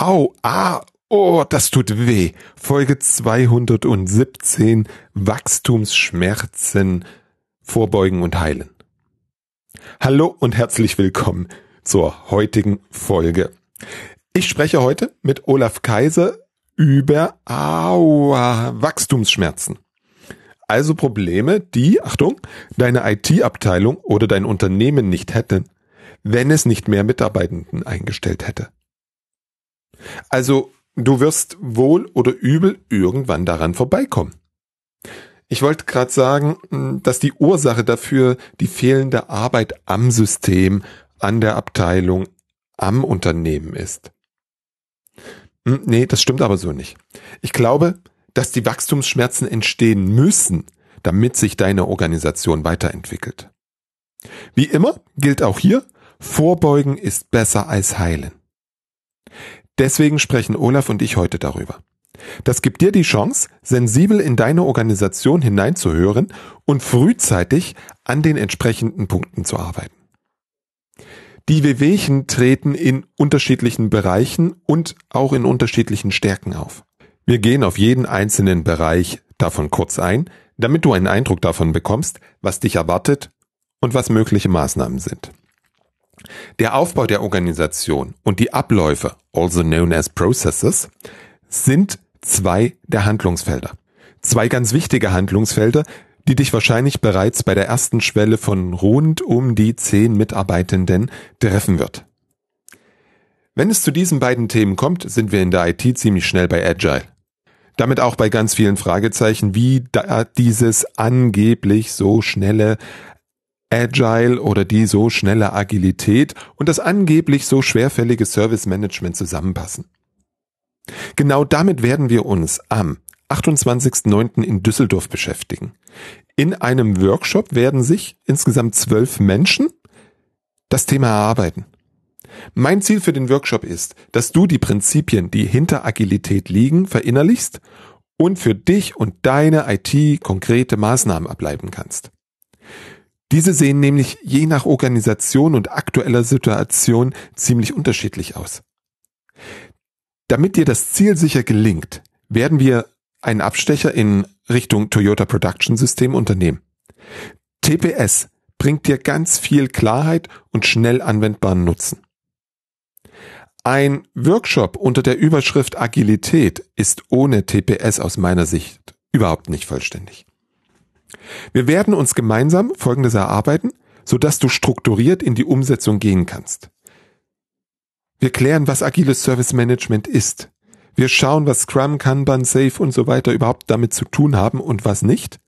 Au, ah, oh, das tut weh. Folge 217 Wachstumsschmerzen vorbeugen und heilen. Hallo und herzlich willkommen zur heutigen Folge. Ich spreche heute mit Olaf Kaiser über Aua, Wachstumsschmerzen. Also Probleme, die, Achtung, deine IT-Abteilung oder dein Unternehmen nicht hätten, wenn es nicht mehr Mitarbeitenden eingestellt hätte. Also du wirst wohl oder übel irgendwann daran vorbeikommen. Ich wollte gerade sagen, hm, dass die Ursache dafür die fehlende Arbeit am System, an der Abteilung, am Unternehmen ist. Hm, nee, das stimmt aber so nicht. Ich glaube, dass die Wachstumsschmerzen entstehen müssen, damit sich deine Organisation weiterentwickelt. Wie immer gilt auch hier, Vorbeugen ist besser als heilen. Deswegen sprechen Olaf und ich heute darüber. Das gibt dir die Chance, sensibel in deine Organisation hineinzuhören und frühzeitig an den entsprechenden Punkten zu arbeiten. Die Wehwehchen treten in unterschiedlichen Bereichen und auch in unterschiedlichen Stärken auf. Wir gehen auf jeden einzelnen Bereich davon kurz ein, damit du einen Eindruck davon bekommst, was dich erwartet und was mögliche Maßnahmen sind. Der Aufbau der Organisation und die Abläufe, also known as processes, sind zwei der Handlungsfelder. Zwei ganz wichtige Handlungsfelder, die dich wahrscheinlich bereits bei der ersten Schwelle von rund um die zehn Mitarbeitenden treffen wird. Wenn es zu diesen beiden Themen kommt, sind wir in der IT ziemlich schnell bei Agile. Damit auch bei ganz vielen Fragezeichen, wie da dieses angeblich so schnelle Agile oder die so schnelle Agilität und das angeblich so schwerfällige Service Management zusammenpassen. Genau damit werden wir uns am 28.09. in Düsseldorf beschäftigen. In einem Workshop werden sich insgesamt zwölf Menschen das Thema erarbeiten. Mein Ziel für den Workshop ist, dass du die Prinzipien, die hinter Agilität liegen, verinnerlichst und für dich und deine IT konkrete Maßnahmen ableiten kannst. Diese sehen nämlich je nach Organisation und aktueller Situation ziemlich unterschiedlich aus. Damit dir das Ziel sicher gelingt, werden wir einen Abstecher in Richtung Toyota Production System unternehmen. TPS bringt dir ganz viel Klarheit und schnell anwendbaren Nutzen. Ein Workshop unter der Überschrift Agilität ist ohne TPS aus meiner Sicht überhaupt nicht vollständig. Wir werden uns gemeinsam Folgendes erarbeiten, sodass du strukturiert in die Umsetzung gehen kannst. Wir klären, was agiles Service Management ist. Wir schauen, was Scrum, Kanban, Safe und so weiter überhaupt damit zu tun haben und was nicht.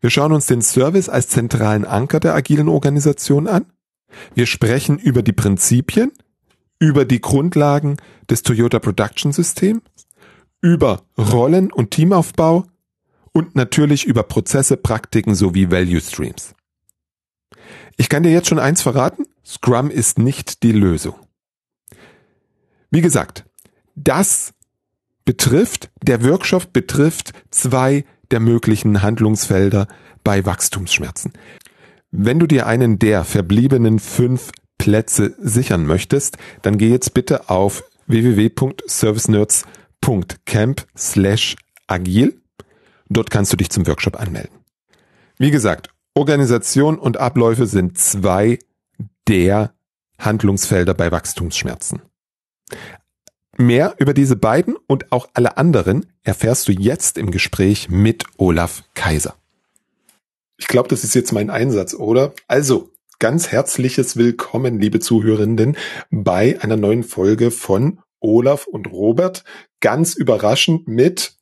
Wir schauen uns den Service als zentralen Anker der agilen Organisation an. Wir sprechen über die Prinzipien, über die Grundlagen des Toyota Production Systems, über Rollen und Teamaufbau und natürlich über Prozesse, Praktiken sowie Value Streams. Ich kann dir jetzt schon eins verraten, Scrum ist nicht die Lösung. Wie gesagt, das betrifft, der Workshop betrifft zwei der möglichen Handlungsfelder bei Wachstumsschmerzen. Wenn du dir einen der verbliebenen fünf Plätze sichern möchtest, dann geh jetzt bitte auf www.servicenerds.camp slash agil Dort kannst du dich zum Workshop anmelden. Wie gesagt, Organisation und Abläufe sind zwei der Handlungsfelder bei Wachstumsschmerzen. Mehr über diese beiden und auch alle anderen erfährst du jetzt im Gespräch mit Olaf Kaiser. Ich glaube, das ist jetzt mein Einsatz, oder? Also, ganz herzliches Willkommen, liebe Zuhörenden, bei einer neuen Folge von Olaf und Robert. Ganz überraschend mit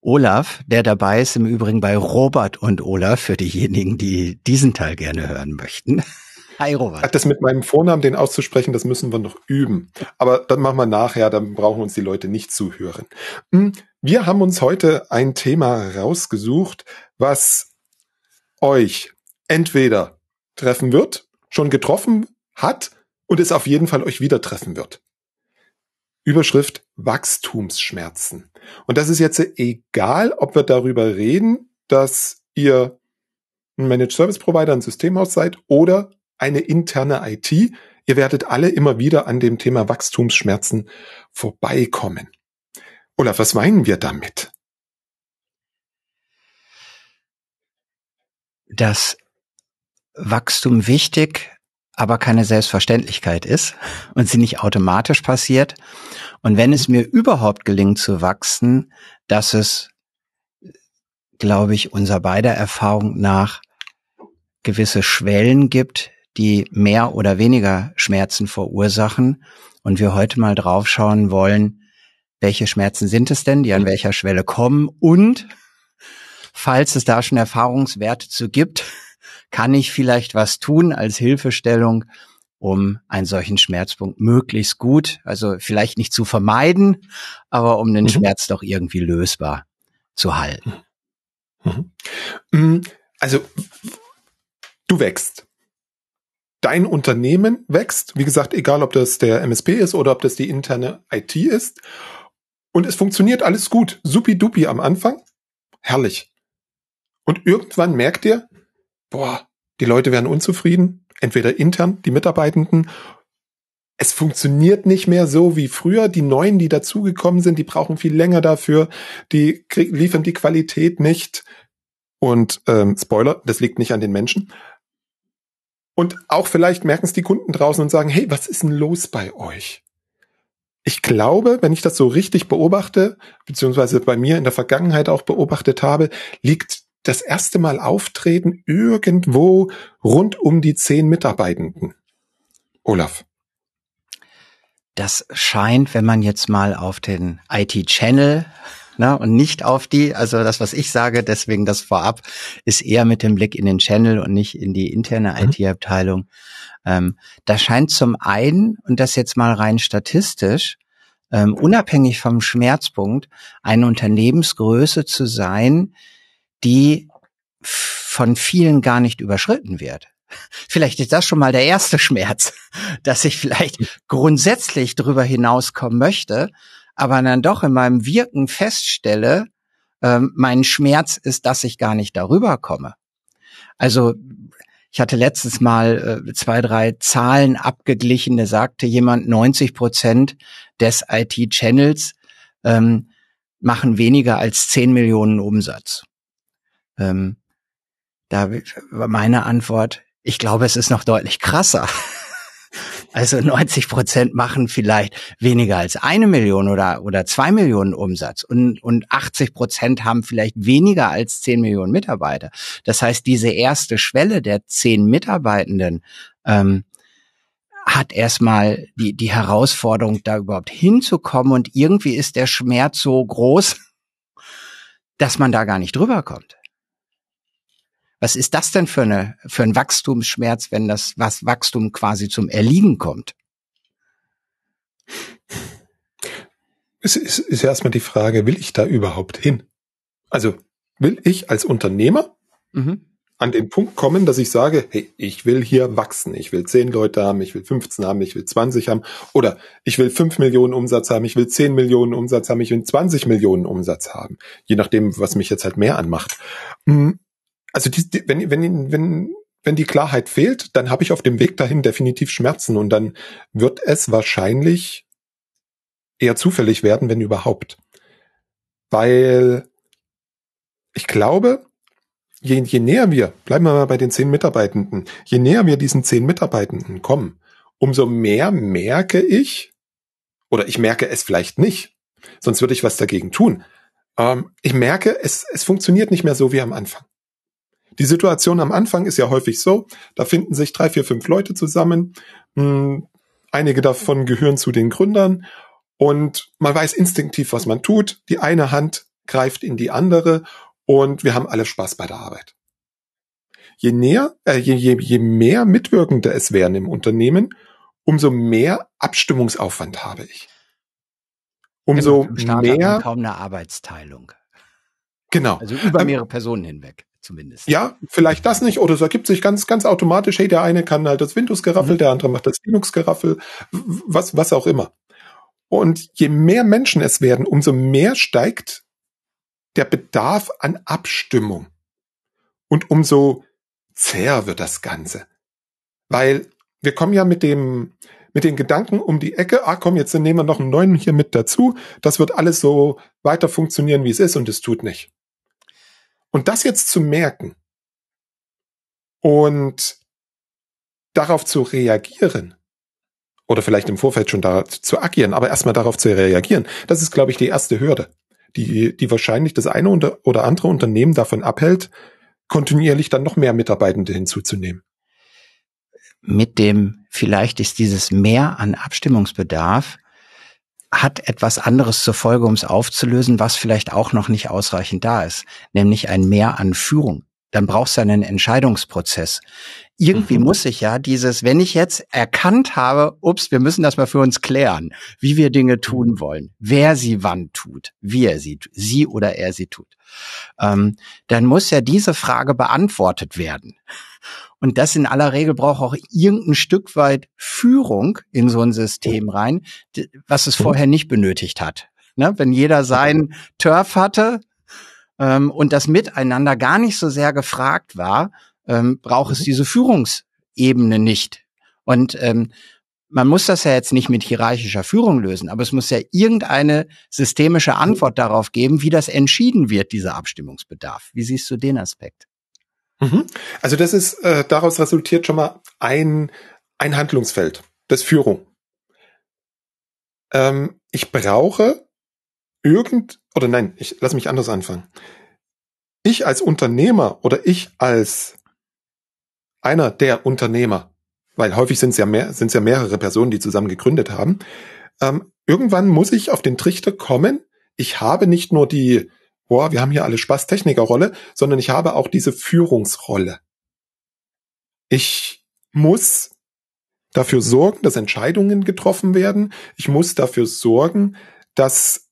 Olaf, der dabei ist, im Übrigen bei Robert und Olaf, für diejenigen, die diesen Teil gerne hören möchten. Hi Robert. Das mit meinem Vornamen, den auszusprechen, das müssen wir noch üben. Aber dann machen wir nachher, dann brauchen uns die Leute nicht zuhören. Hm, wir haben uns heute ein Thema rausgesucht, was euch entweder treffen wird, schon getroffen hat und es auf jeden Fall euch wieder treffen wird. Überschrift Wachstumsschmerzen. Und das ist jetzt egal, ob wir darüber reden, dass ihr ein Managed Service Provider, ein Systemhaus seid oder eine interne IT ihr werdet alle immer wieder an dem Thema Wachstumsschmerzen vorbeikommen. Olaf, was meinen wir damit? Dass Wachstum wichtig, aber keine Selbstverständlichkeit ist und sie nicht automatisch passiert. Und wenn es mir überhaupt gelingt zu wachsen, dass es, glaube ich, unser beider Erfahrung nach gewisse Schwellen gibt, die mehr oder weniger Schmerzen verursachen. Und wir heute mal draufschauen wollen, welche Schmerzen sind es denn, die an welcher Schwelle kommen und falls es da schon Erfahrungswerte zu gibt, kann ich vielleicht was tun als Hilfestellung, um einen solchen Schmerzpunkt möglichst gut, also vielleicht nicht zu vermeiden, aber um den mhm. Schmerz doch irgendwie lösbar zu halten. Mhm. mhm. Also du wächst. Dein Unternehmen wächst, wie gesagt, egal ob das der MSP ist oder ob das die interne IT ist. Und es funktioniert alles gut. Supi-dupi am Anfang. Herrlich. Und irgendwann merkt ihr, boah, die Leute werden unzufrieden. Entweder intern, die Mitarbeitenden. Es funktioniert nicht mehr so wie früher. Die Neuen, die dazugekommen sind, die brauchen viel länger dafür. Die liefern die Qualität nicht. Und ähm, Spoiler, das liegt nicht an den Menschen. Und auch vielleicht merken es die Kunden draußen und sagen, hey, was ist denn los bei euch? Ich glaube, wenn ich das so richtig beobachte, beziehungsweise bei mir in der Vergangenheit auch beobachtet habe, liegt das erste Mal auftreten irgendwo rund um die zehn Mitarbeitenden. Olaf. Das scheint, wenn man jetzt mal auf den IT-Channel ne, und nicht auf die, also das, was ich sage, deswegen das vorab, ist eher mit dem Blick in den Channel und nicht in die interne mhm. IT-Abteilung. Ähm, da scheint zum einen, und das jetzt mal rein statistisch, ähm, unabhängig vom Schmerzpunkt, eine Unternehmensgröße zu sein, die von vielen gar nicht überschritten wird. Vielleicht ist das schon mal der erste Schmerz, dass ich vielleicht grundsätzlich darüber hinauskommen möchte, aber dann doch in meinem Wirken feststelle, ähm, mein Schmerz ist, dass ich gar nicht darüber komme. Also ich hatte letztes Mal äh, zwei, drei Zahlen abgeglichen. Da sagte jemand, 90 Prozent des IT-Channels ähm, machen weniger als 10 Millionen Umsatz. Ähm, da meine Antwort, ich glaube, es ist noch deutlich krasser. Also 90 Prozent machen vielleicht weniger als eine Million oder, oder zwei Millionen Umsatz und, und 80 Prozent haben vielleicht weniger als zehn Millionen Mitarbeiter. Das heißt, diese erste Schwelle der zehn Mitarbeitenden ähm, hat erstmal die, die Herausforderung, da überhaupt hinzukommen und irgendwie ist der Schmerz so groß, dass man da gar nicht drüber kommt. Was ist das denn für, eine, für ein Wachstumsschmerz, wenn das was Wachstum quasi zum Erliegen kommt? Es ist, ist erstmal die Frage, will ich da überhaupt hin? Also will ich als Unternehmer mhm. an den Punkt kommen, dass ich sage, hey, ich will hier wachsen, ich will 10 Leute haben, ich will 15 haben, ich will 20 haben oder ich will 5 Millionen Umsatz haben, ich will 10 Millionen Umsatz haben, ich will 20 Millionen Umsatz haben, je nachdem, was mich jetzt halt mehr anmacht. Hm, also die, die, wenn, wenn, wenn, wenn die Klarheit fehlt, dann habe ich auf dem Weg dahin definitiv Schmerzen und dann wird es wahrscheinlich eher zufällig werden, wenn überhaupt. Weil ich glaube, je, je näher wir, bleiben wir mal bei den zehn Mitarbeitenden, je näher wir diesen zehn Mitarbeitenden kommen, umso mehr merke ich, oder ich merke es vielleicht nicht, sonst würde ich was dagegen tun. Ähm, ich merke, es, es funktioniert nicht mehr so wie am Anfang. Die Situation am Anfang ist ja häufig so, da finden sich drei, vier, fünf Leute zusammen. Hm, einige davon gehören zu den Gründern und man weiß instinktiv, was man tut. Die eine Hand greift in die andere und wir haben alle Spaß bei der Arbeit. Je näher, äh, je, je, je mehr Mitwirkende es werden im Unternehmen, umso mehr Abstimmungsaufwand habe ich. Umso genau, mehr kaum eine Arbeitsteilung. Genau. Also über ähm, mehrere ähm, Personen hinweg zumindest. Ja, vielleicht das nicht oder es ergibt sich ganz, ganz automatisch, hey, der eine kann halt das Windows-Geraffel, mhm. der andere macht das Linux-Geraffel, was, was auch immer. Und je mehr Menschen es werden, umso mehr steigt der Bedarf an Abstimmung. Und umso zäher wird das Ganze. Weil wir kommen ja mit dem, mit den Gedanken um die Ecke, ah komm, jetzt nehmen wir noch einen neuen hier mit dazu. Das wird alles so weiter funktionieren, wie es ist und es tut nicht. Und das jetzt zu merken und darauf zu reagieren oder vielleicht im Vorfeld schon da zu agieren, aber erstmal darauf zu reagieren, das ist, glaube ich, die erste Hürde, die, die wahrscheinlich das eine oder andere Unternehmen davon abhält, kontinuierlich dann noch mehr Mitarbeitende hinzuzunehmen. Mit dem, vielleicht ist dieses Mehr an Abstimmungsbedarf hat etwas anderes zur Folge, um es aufzulösen, was vielleicht auch noch nicht ausreichend da ist, nämlich ein Mehr an Führung. Dann brauchst du einen Entscheidungsprozess. Irgendwie mhm. muss ich ja dieses, wenn ich jetzt erkannt habe, ups, wir müssen das mal für uns klären, wie wir Dinge tun wollen, wer sie wann tut, wie er sie, sie oder er sie tut, ähm, dann muss ja diese Frage beantwortet werden. Und das in aller Regel braucht auch irgendein Stück weit Führung in so ein System rein, was es vorher nicht benötigt hat. Ne? Wenn jeder sein Turf hatte ähm, und das Miteinander gar nicht so sehr gefragt war, ähm, braucht es mhm. diese Führungsebene nicht. Und ähm, man muss das ja jetzt nicht mit hierarchischer Führung lösen, aber es muss ja irgendeine systemische Antwort darauf geben, wie das entschieden wird, dieser Abstimmungsbedarf. Wie siehst du den Aspekt? Mhm. Also das ist, äh, daraus resultiert schon mal ein, ein Handlungsfeld, das Führung. Ähm, ich brauche irgend, oder nein, ich lass mich anders anfangen. Ich als Unternehmer oder ich als einer der Unternehmer, weil häufig sind es ja mehr, sind es ja mehrere Personen, die zusammen gegründet haben, ähm, irgendwann muss ich auf den Trichter kommen, ich habe nicht nur die boah, wir haben hier alle Spaß Technikerrolle, sondern ich habe auch diese Führungsrolle. Ich muss dafür sorgen, dass Entscheidungen getroffen werden. Ich muss dafür sorgen, dass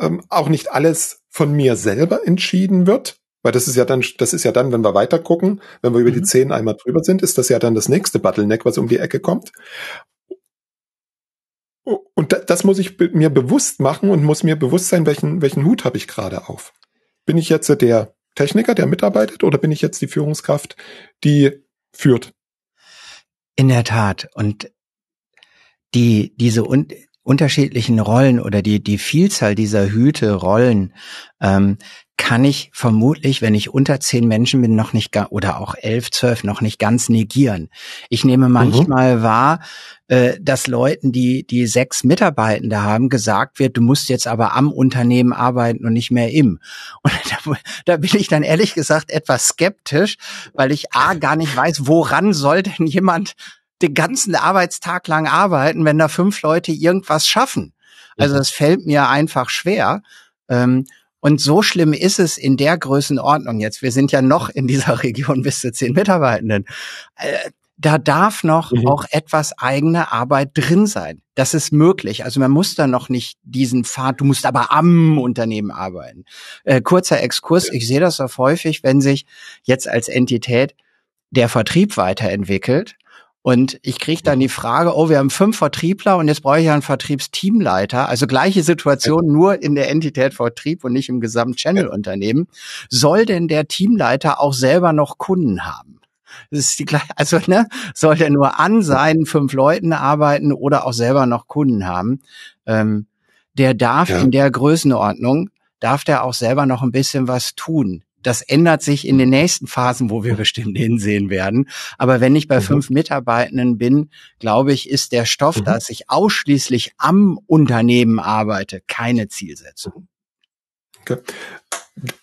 ähm, auch nicht alles von mir selber entschieden wird. Weil das ist ja dann, das ist ja dann, wenn wir weiter gucken, wenn wir über mhm. die zehn einmal drüber sind, ist das ja dann das nächste Bottleneck, was um die Ecke kommt. Und das muss ich mir bewusst machen und muss mir bewusst sein, welchen, welchen Hut habe ich gerade auf. Bin ich jetzt der Techniker, der mitarbeitet, oder bin ich jetzt die Führungskraft, die führt? In der Tat. Und die, diese un unterschiedlichen Rollen oder die, die Vielzahl dieser Hüte, Rollen, ähm, kann ich vermutlich, wenn ich unter zehn Menschen bin, noch nicht oder auch elf, zwölf noch nicht ganz negieren. Ich nehme mhm. manchmal mhm. wahr, äh, dass Leuten, die die sechs Mitarbeitende haben, gesagt wird, du musst jetzt aber am Unternehmen arbeiten und nicht mehr im. Und da, da bin ich dann ehrlich gesagt etwas skeptisch, weil ich a gar nicht weiß, woran soll denn jemand den ganzen Arbeitstag lang arbeiten, wenn da fünf Leute irgendwas schaffen. Also mhm. das fällt mir einfach schwer. Ähm, und so schlimm ist es in der Größenordnung jetzt. Wir sind ja noch in dieser Region bis zu zehn Mitarbeitenden. Äh, da darf noch mhm. auch etwas eigene Arbeit drin sein. Das ist möglich. Also man muss da noch nicht diesen Pfad, du musst aber am Unternehmen arbeiten. Äh, kurzer Exkurs, ich sehe das auch häufig, wenn sich jetzt als Entität der Vertrieb weiterentwickelt und ich kriege dann die Frage, oh, wir haben fünf Vertriebler und jetzt brauche ich einen Vertriebsteamleiter. Also gleiche Situation, nur in der Entität Vertrieb und nicht im Gesamt-Channel-Unternehmen. Soll denn der Teamleiter auch selber noch Kunden haben? Das ist die gleiche, also ne, soll der nur an seinen fünf Leuten arbeiten oder auch selber noch Kunden haben? Ähm, der darf ja. in der Größenordnung, darf der auch selber noch ein bisschen was tun das ändert sich in den nächsten Phasen, wo wir bestimmt hinsehen werden. Aber wenn ich bei mhm. fünf Mitarbeitenden bin, glaube ich, ist der Stoff, mhm. dass ich ausschließlich am Unternehmen arbeite, keine Zielsetzung. Okay.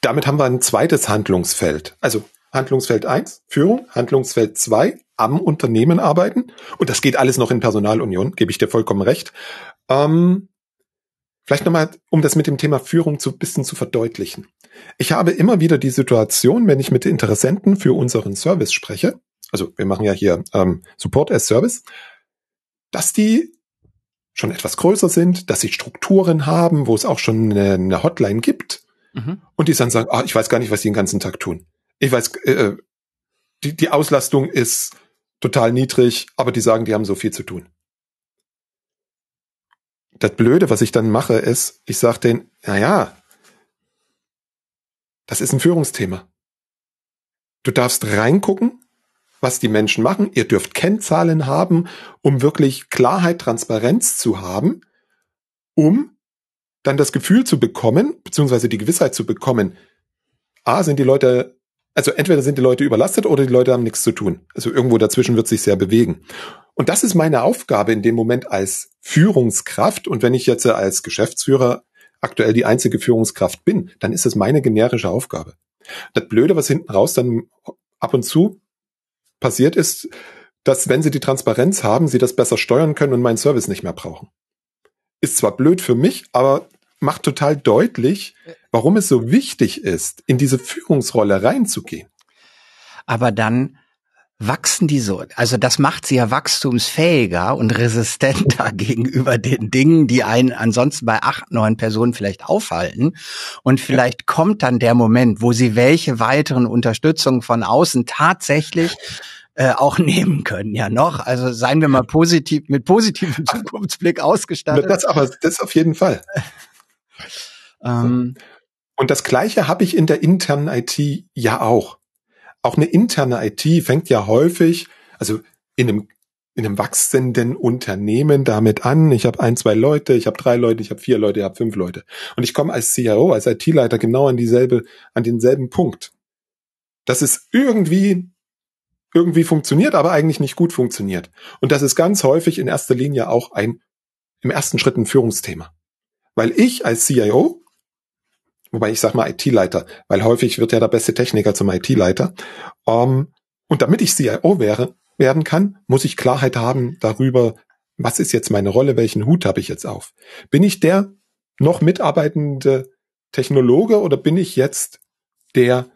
Damit haben wir ein zweites Handlungsfeld. Also Handlungsfeld eins Führung, Handlungsfeld zwei am Unternehmen arbeiten. Und das geht alles noch in Personalunion, gebe ich dir vollkommen recht. Ähm, vielleicht nochmal, um das mit dem Thema Führung zu bisschen zu verdeutlichen. Ich habe immer wieder die Situation, wenn ich mit Interessenten für unseren Service spreche, also wir machen ja hier ähm, Support as Service, dass die schon etwas größer sind, dass sie Strukturen haben, wo es auch schon eine, eine Hotline gibt mhm. und die dann sagen, ah, ich weiß gar nicht, was sie den ganzen Tag tun. Ich weiß, äh, äh, die, die Auslastung ist total niedrig, aber die sagen, die haben so viel zu tun. Das Blöde, was ich dann mache, ist, ich sage denen, na ja, das ist ein Führungsthema. Du darfst reingucken, was die Menschen machen. Ihr dürft Kennzahlen haben, um wirklich Klarheit, Transparenz zu haben, um dann das Gefühl zu bekommen, beziehungsweise die Gewissheit zu bekommen, A, sind die Leute, also entweder sind die Leute überlastet oder die Leute haben nichts zu tun. Also irgendwo dazwischen wird sich sehr bewegen. Und das ist meine Aufgabe in dem Moment als Führungskraft. Und wenn ich jetzt als Geschäftsführer aktuell die einzige Führungskraft bin, dann ist es meine generische Aufgabe. Das Blöde, was hinten raus dann ab und zu passiert ist, dass wenn sie die Transparenz haben, sie das besser steuern können und meinen Service nicht mehr brauchen. Ist zwar blöd für mich, aber macht total deutlich, warum es so wichtig ist, in diese Führungsrolle reinzugehen. Aber dann wachsen die so. Also das macht sie ja wachstumsfähiger und resistenter gegenüber den Dingen, die einen ansonsten bei acht, neun Personen vielleicht aufhalten. Und vielleicht ja. kommt dann der Moment, wo sie welche weiteren Unterstützung von außen tatsächlich äh, auch nehmen können, ja noch. Also seien wir mal positiv, mit positivem Zukunftsblick ausgestattet. Das aber, das auf jeden Fall. ähm, und das Gleiche habe ich in der internen IT ja auch auch eine interne IT fängt ja häufig, also in einem in einem wachsenden Unternehmen damit an. Ich habe ein, zwei Leute, ich habe drei Leute, ich habe vier Leute, ich habe fünf Leute. Und ich komme als CIO, als IT-Leiter genau an dieselbe, an denselben Punkt. Dass es irgendwie, irgendwie funktioniert, aber eigentlich nicht gut funktioniert. Und das ist ganz häufig in erster Linie auch ein, im ersten Schritt ein Führungsthema. Weil ich als CIO wobei ich sage mal IT-Leiter, weil häufig wird ja der beste Techniker zum IT-Leiter. Ähm, und damit ich CIO wäre, werden kann, muss ich Klarheit haben darüber, was ist jetzt meine Rolle, welchen Hut habe ich jetzt auf? Bin ich der noch mitarbeitende Technologe oder bin ich jetzt der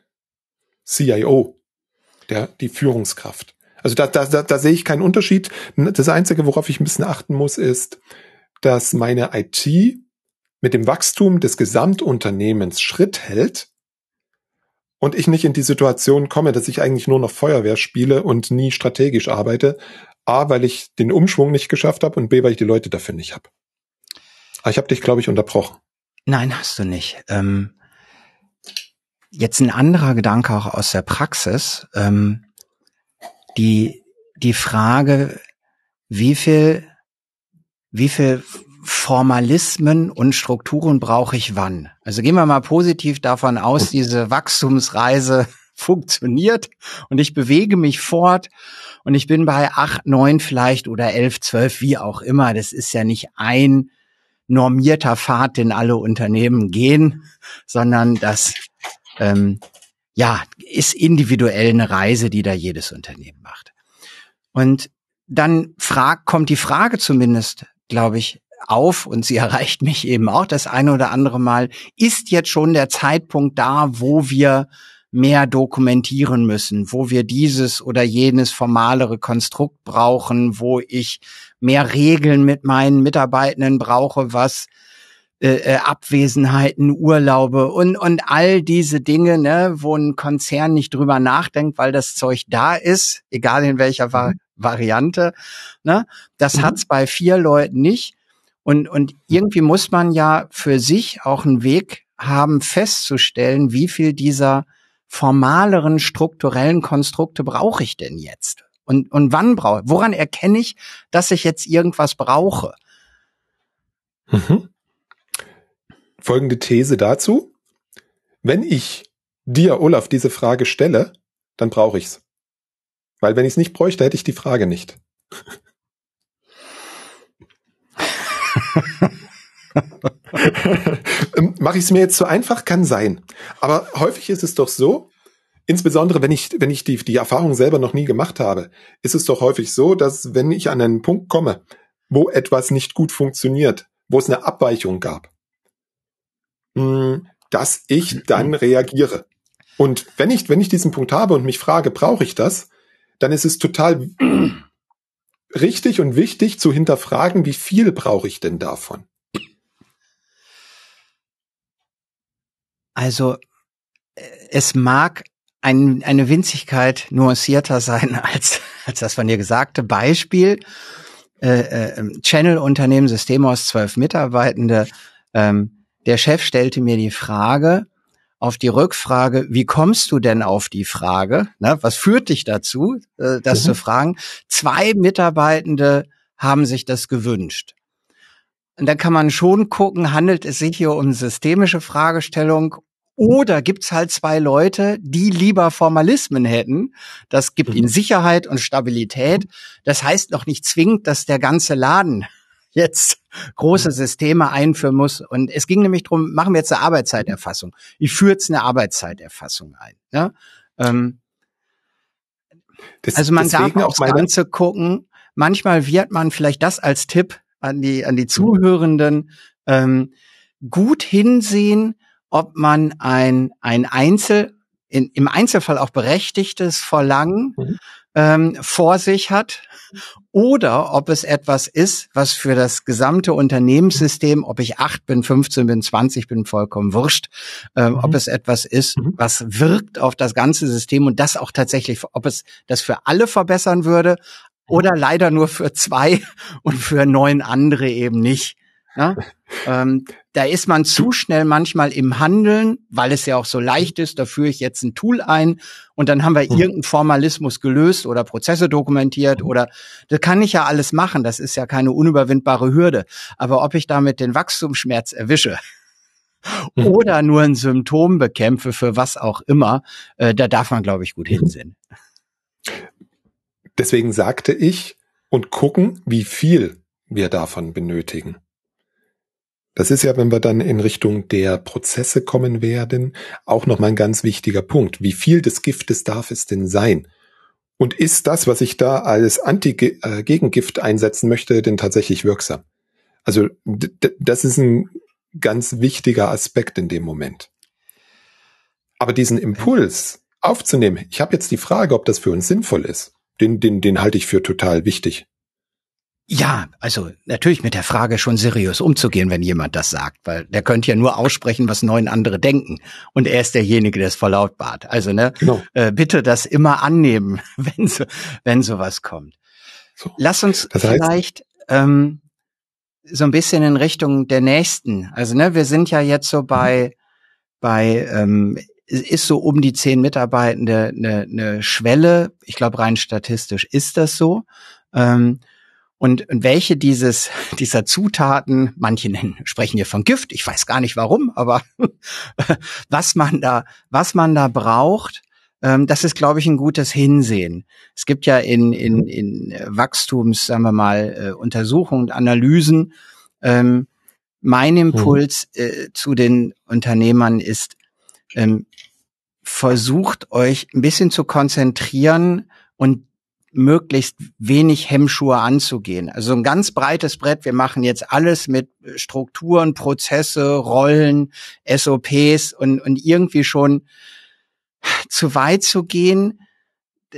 CIO, der die Führungskraft? Also da, da, da, da sehe ich keinen Unterschied. Das Einzige, worauf ich ein bisschen achten muss, ist, dass meine IT mit dem Wachstum des Gesamtunternehmens Schritt hält und ich nicht in die Situation komme, dass ich eigentlich nur noch Feuerwehr spiele und nie strategisch arbeite. A, weil ich den Umschwung nicht geschafft habe und B, weil ich die Leute dafür nicht habe. Aber ich habe dich, glaube ich, unterbrochen. Nein, hast du nicht. Ähm, jetzt ein anderer Gedanke auch aus der Praxis. Ähm, die, die Frage, wie viel, wie viel Formalismen und Strukturen brauche ich wann? Also gehen wir mal positiv davon aus, diese Wachstumsreise funktioniert und ich bewege mich fort und ich bin bei acht, neun vielleicht oder elf, zwölf, wie auch immer. Das ist ja nicht ein normierter Pfad, den alle Unternehmen gehen, sondern das ähm, ja ist individuell eine Reise, die da jedes Unternehmen macht. Und dann frag, kommt die Frage zumindest, glaube ich, auf und sie erreicht mich eben auch das eine oder andere Mal. Ist jetzt schon der Zeitpunkt da, wo wir mehr dokumentieren müssen, wo wir dieses oder jenes formalere Konstrukt brauchen, wo ich mehr Regeln mit meinen Mitarbeitenden brauche, was äh, äh Abwesenheiten, Urlaube und und all diese Dinge, ne, wo ein Konzern nicht drüber nachdenkt, weil das Zeug da ist, egal in welcher Va mhm. Variante. Ne, das mhm. hat's bei vier Leuten nicht. Und, und irgendwie muss man ja für sich auch einen Weg haben, festzustellen, wie viel dieser formaleren strukturellen Konstrukte brauche ich denn jetzt? Und, und wann brauche Woran erkenne ich, dass ich jetzt irgendwas brauche? Mhm. Folgende These dazu. Wenn ich dir, Olaf, diese Frage stelle, dann brauche ich's. Weil wenn ich es nicht bräuchte, hätte ich die Frage nicht. Ähm, Mache ich es mir jetzt zu einfach? Kann sein. Aber häufig ist es doch so, insbesondere wenn ich, wenn ich die, die Erfahrung selber noch nie gemacht habe, ist es doch häufig so, dass wenn ich an einen Punkt komme, wo etwas nicht gut funktioniert, wo es eine Abweichung gab, hm, dass ich dann reagiere. Und wenn ich, wenn ich diesen Punkt habe und mich frage, brauche ich das, dann ist es total richtig und wichtig zu hinterfragen, wie viel brauche ich denn davon? Also äh, es mag ein, eine Winzigkeit nuancierter sein als, als das von dir gesagte Beispiel. Äh, äh, Channel-Unternehmen, System aus zwölf Mitarbeitende. Ähm, der Chef stellte mir die Frage, auf die Rückfrage, wie kommst du denn auf die Frage? Ne, was führt dich dazu, äh, das mhm. zu fragen? Zwei Mitarbeitende haben sich das gewünscht. Und dann kann man schon gucken, handelt es sich hier um systemische Fragestellung oder gibt's halt zwei Leute, die lieber Formalismen hätten. Das gibt ihnen Sicherheit und Stabilität. Das heißt noch nicht zwingend, dass der ganze Laden jetzt große Systeme einführen muss. Und es ging nämlich drum, machen wir jetzt eine Arbeitszeiterfassung. Ich führe jetzt eine Arbeitszeiterfassung ein. Ja? Ähm, das, also man darf auch das Ganze gucken. Manchmal wird man vielleicht das als Tipp an die, an die Zuhörenden ähm, gut hinsehen, ob man ein, ein Einzel, in, im Einzelfall auch berechtigtes Verlangen mhm. ähm, vor sich hat oder ob es etwas ist, was für das gesamte Unternehmenssystem, ob ich acht bin, 15 bin, 20 bin, vollkommen wurscht, ähm, mhm. ob es etwas ist, mhm. was wirkt auf das ganze System und das auch tatsächlich, ob es das für alle verbessern würde oder leider nur für zwei und für neun andere eben nicht. Ja? ähm, da ist man zu schnell manchmal im Handeln, weil es ja auch so leicht ist, da führe ich jetzt ein Tool ein und dann haben wir mhm. irgendeinen Formalismus gelöst oder Prozesse dokumentiert oder das kann ich ja alles machen, das ist ja keine unüberwindbare Hürde. Aber ob ich damit den Wachstumsschmerz erwische, mhm. oder nur ein Symptom bekämpfe für was auch immer, äh, da darf man, glaube ich, gut hinsehen. Deswegen sagte ich, und gucken, wie viel wir davon benötigen. Das ist ja, wenn wir dann in Richtung der Prozesse kommen werden, auch nochmal ein ganz wichtiger Punkt. Wie viel des Giftes darf es denn sein? Und ist das, was ich da als Anti-Gegengift einsetzen möchte, denn tatsächlich wirksam? Also das ist ein ganz wichtiger Aspekt in dem Moment. Aber diesen Impuls aufzunehmen, ich habe jetzt die Frage, ob das für uns sinnvoll ist, den, den, den halte ich für total wichtig. Ja, also natürlich mit der Frage schon seriös umzugehen, wenn jemand das sagt, weil der könnte ja nur aussprechen, was neun andere denken. Und er ist derjenige, der es verlautbart. Also ne, genau. äh, bitte das immer annehmen, wenn so, wenn sowas kommt. So. Lass uns das heißt, vielleicht ähm, so ein bisschen in Richtung der nächsten. Also ne, wir sind ja jetzt so bei bei ähm, ist so um die zehn Mitarbeitende eine, eine Schwelle. Ich glaube rein statistisch ist das so. Ähm, und, und welche dieses, dieser Zutaten, manche nennen, sprechen hier von Gift, ich weiß gar nicht warum, aber was man da, was man da braucht, ähm, das ist, glaube ich, ein gutes Hinsehen. Es gibt ja in, in, in Wachstums, sagen wir mal, äh, Untersuchungen und Analysen, ähm, mein hm. Impuls äh, zu den Unternehmern ist, ähm, versucht euch ein bisschen zu konzentrieren und möglichst wenig Hemmschuhe anzugehen. Also ein ganz breites Brett. Wir machen jetzt alles mit Strukturen, Prozesse, Rollen, SOPs und, und irgendwie schon zu weit zu gehen,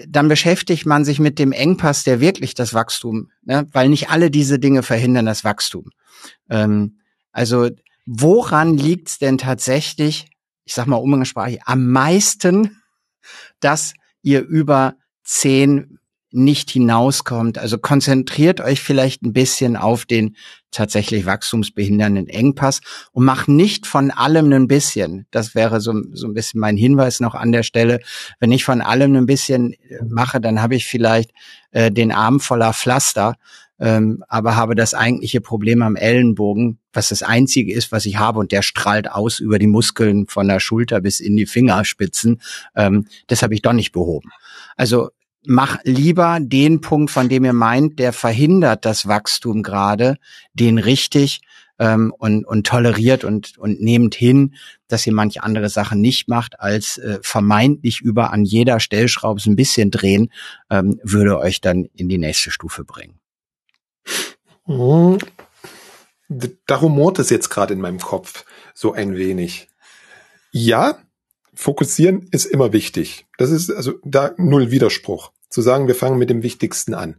dann beschäftigt man sich mit dem Engpass, der wirklich das Wachstum, ne? weil nicht alle diese Dinge verhindern das Wachstum. Ähm, also woran liegt's denn tatsächlich, ich sag mal umgangssprachlich, am meisten, dass ihr über zehn nicht hinauskommt. Also konzentriert euch vielleicht ein bisschen auf den tatsächlich wachstumsbehindernden Engpass und macht nicht von allem ein bisschen. Das wäre so, so ein bisschen mein Hinweis noch an der Stelle. Wenn ich von allem ein bisschen äh, mache, dann habe ich vielleicht äh, den Arm voller Pflaster, ähm, aber habe das eigentliche Problem am Ellenbogen, was das einzige ist, was ich habe und der strahlt aus über die Muskeln von der Schulter bis in die Fingerspitzen. Ähm, das habe ich doch nicht behoben. Also mach lieber den Punkt, von dem ihr meint, der verhindert das Wachstum gerade, den richtig ähm, und, und toleriert und, und nehmt hin, dass ihr manche andere Sachen nicht macht, als äh, vermeintlich über an jeder Stellschraube so ein bisschen drehen, ähm, würde euch dann in die nächste Stufe bringen. Hm. Da rumort es jetzt gerade in meinem Kopf so ein wenig. Ja, fokussieren ist immer wichtig. Das ist also da null Widerspruch. Zu sagen, wir fangen mit dem Wichtigsten an.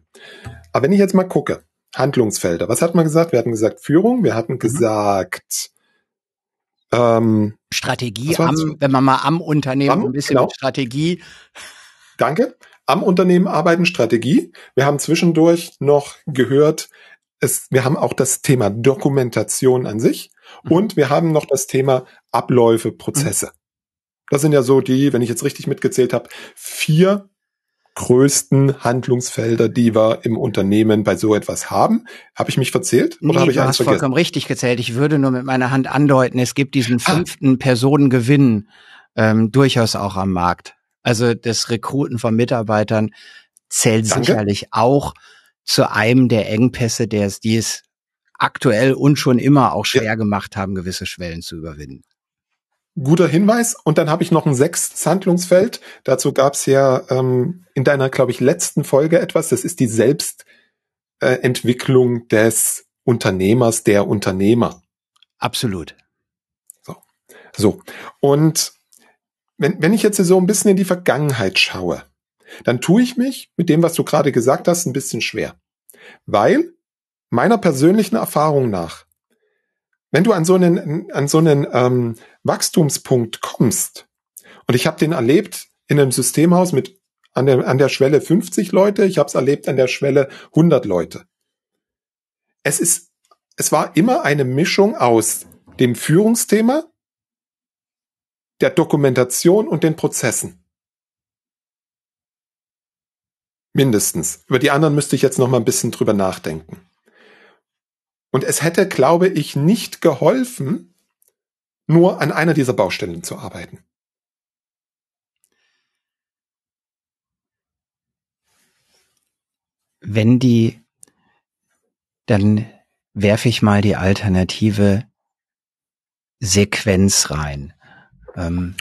Aber wenn ich jetzt mal gucke, Handlungsfelder, was hat man gesagt? Wir hatten gesagt Führung, wir hatten mhm. gesagt ähm, Strategie, am, wenn man mal am Unternehmen am, ein bisschen genau. Strategie. Danke. Am Unternehmen arbeiten Strategie. Wir haben zwischendurch noch gehört, es, wir haben auch das Thema Dokumentation an sich mhm. und wir haben noch das Thema Abläufe, Prozesse. Das sind ja so die, wenn ich jetzt richtig mitgezählt habe, vier größten Handlungsfelder, die wir im Unternehmen bei so etwas haben. Habe ich mich verzählt? Oder nee, habe ich du hast vergessen? vollkommen richtig gezählt. Ich würde nur mit meiner Hand andeuten, es gibt diesen ah. fünften ah. Personengewinn ähm, durchaus auch am Markt. Also das Rekruten von Mitarbeitern zählt Danke. sicherlich auch zu einem der Engpässe, der es, die es aktuell und schon immer auch schwer ja. gemacht haben, gewisse Schwellen zu überwinden. Guter Hinweis. Und dann habe ich noch ein sechstes Handlungsfeld. Dazu gab es ja ähm, in deiner, glaube ich, letzten Folge etwas. Das ist die Selbstentwicklung äh, des Unternehmers, der Unternehmer. Absolut. So. So. Und wenn, wenn ich jetzt so ein bisschen in die Vergangenheit schaue, dann tue ich mich mit dem, was du gerade gesagt hast, ein bisschen schwer. Weil meiner persönlichen Erfahrung nach, wenn du an so einen, an so einen ähm, Wachstumspunkt kommst, und ich habe den erlebt in einem Systemhaus mit an der, an der Schwelle 50 Leute, ich habe es erlebt an der Schwelle 100 Leute. Es ist, es war immer eine Mischung aus dem Führungsthema, der Dokumentation und den Prozessen. Mindestens. Über die anderen müsste ich jetzt noch mal ein bisschen drüber nachdenken. Und es hätte, glaube ich, nicht geholfen, nur an einer dieser Baustellen zu arbeiten. Wenn die, dann werfe ich mal die alternative Sequenz rein. Ähm,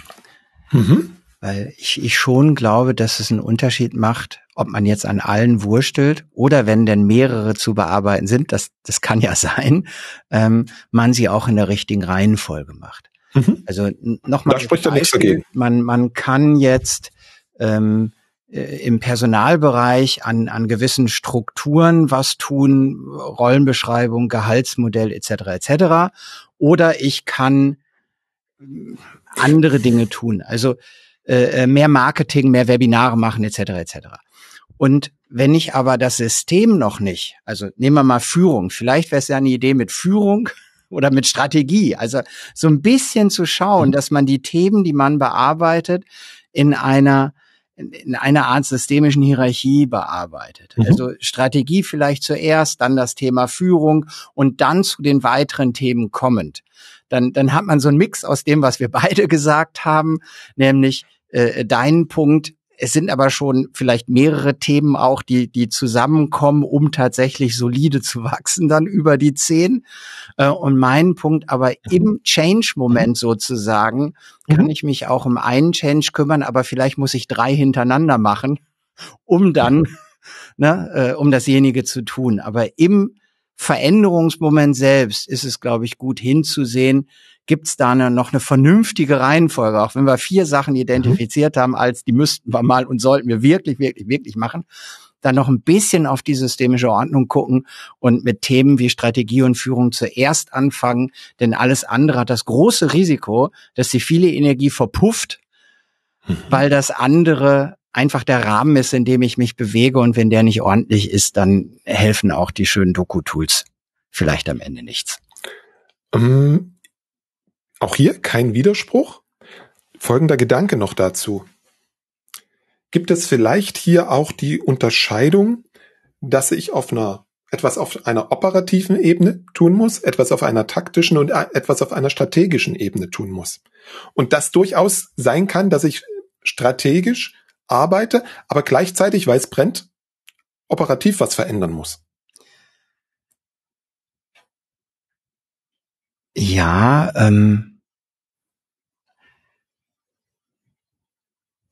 mhm. Weil ich, ich schon glaube, dass es einen Unterschied macht, ob man jetzt an allen wurstelt oder wenn denn mehrere zu bearbeiten sind, das, das kann ja sein, ähm, man sie auch in der richtigen Reihenfolge macht. Mhm. Also nochmal, da spricht ja nichts dagegen. Man, man kann jetzt ähm, äh, im Personalbereich an, an gewissen Strukturen was tun, Rollenbeschreibung, Gehaltsmodell etc. etc. Oder ich kann andere Dinge tun. Also äh, äh, mehr Marketing, mehr Webinare machen etc. etc. Und wenn ich aber das System noch nicht, also nehmen wir mal Führung, vielleicht wäre es ja eine Idee mit Führung oder mit Strategie, also so ein bisschen zu schauen, mhm. dass man die Themen, die man bearbeitet, in einer in einer Art systemischen Hierarchie bearbeitet. Mhm. Also Strategie vielleicht zuerst, dann das Thema Führung und dann zu den weiteren Themen kommend dann, dann hat man so einen Mix aus dem, was wir beide gesagt haben, nämlich äh, deinen Punkt, es sind aber schon vielleicht mehrere Themen auch, die, die zusammenkommen, um tatsächlich solide zu wachsen dann über die zehn. Äh, und mein Punkt aber mhm. im Change-Moment mhm. sozusagen kann mhm. ich mich auch um einen Change kümmern, aber vielleicht muss ich drei hintereinander machen, um dann, ne, äh, um dasjenige zu tun. Aber im Veränderungsmoment selbst ist es, glaube ich, gut hinzusehen, gibt es da eine, noch eine vernünftige Reihenfolge, auch wenn wir vier Sachen identifiziert mhm. haben, als die müssten wir mal und sollten wir wirklich, wirklich, wirklich machen, dann noch ein bisschen auf die systemische Ordnung gucken und mit Themen wie Strategie und Führung zuerst anfangen, denn alles andere hat das große Risiko, dass die viele Energie verpufft, mhm. weil das andere einfach der Rahmen ist, in dem ich mich bewege und wenn der nicht ordentlich ist, dann helfen auch die schönen Doku-Tools vielleicht am Ende nichts. Ähm, auch hier kein Widerspruch. Folgender Gedanke noch dazu. Gibt es vielleicht hier auch die Unterscheidung, dass ich auf einer etwas auf einer operativen Ebene tun muss, etwas auf einer taktischen und etwas auf einer strategischen Ebene tun muss. Und das durchaus sein kann, dass ich strategisch arbeite, aber gleichzeitig, weil es brennt, operativ was verändern muss. Ja, ähm,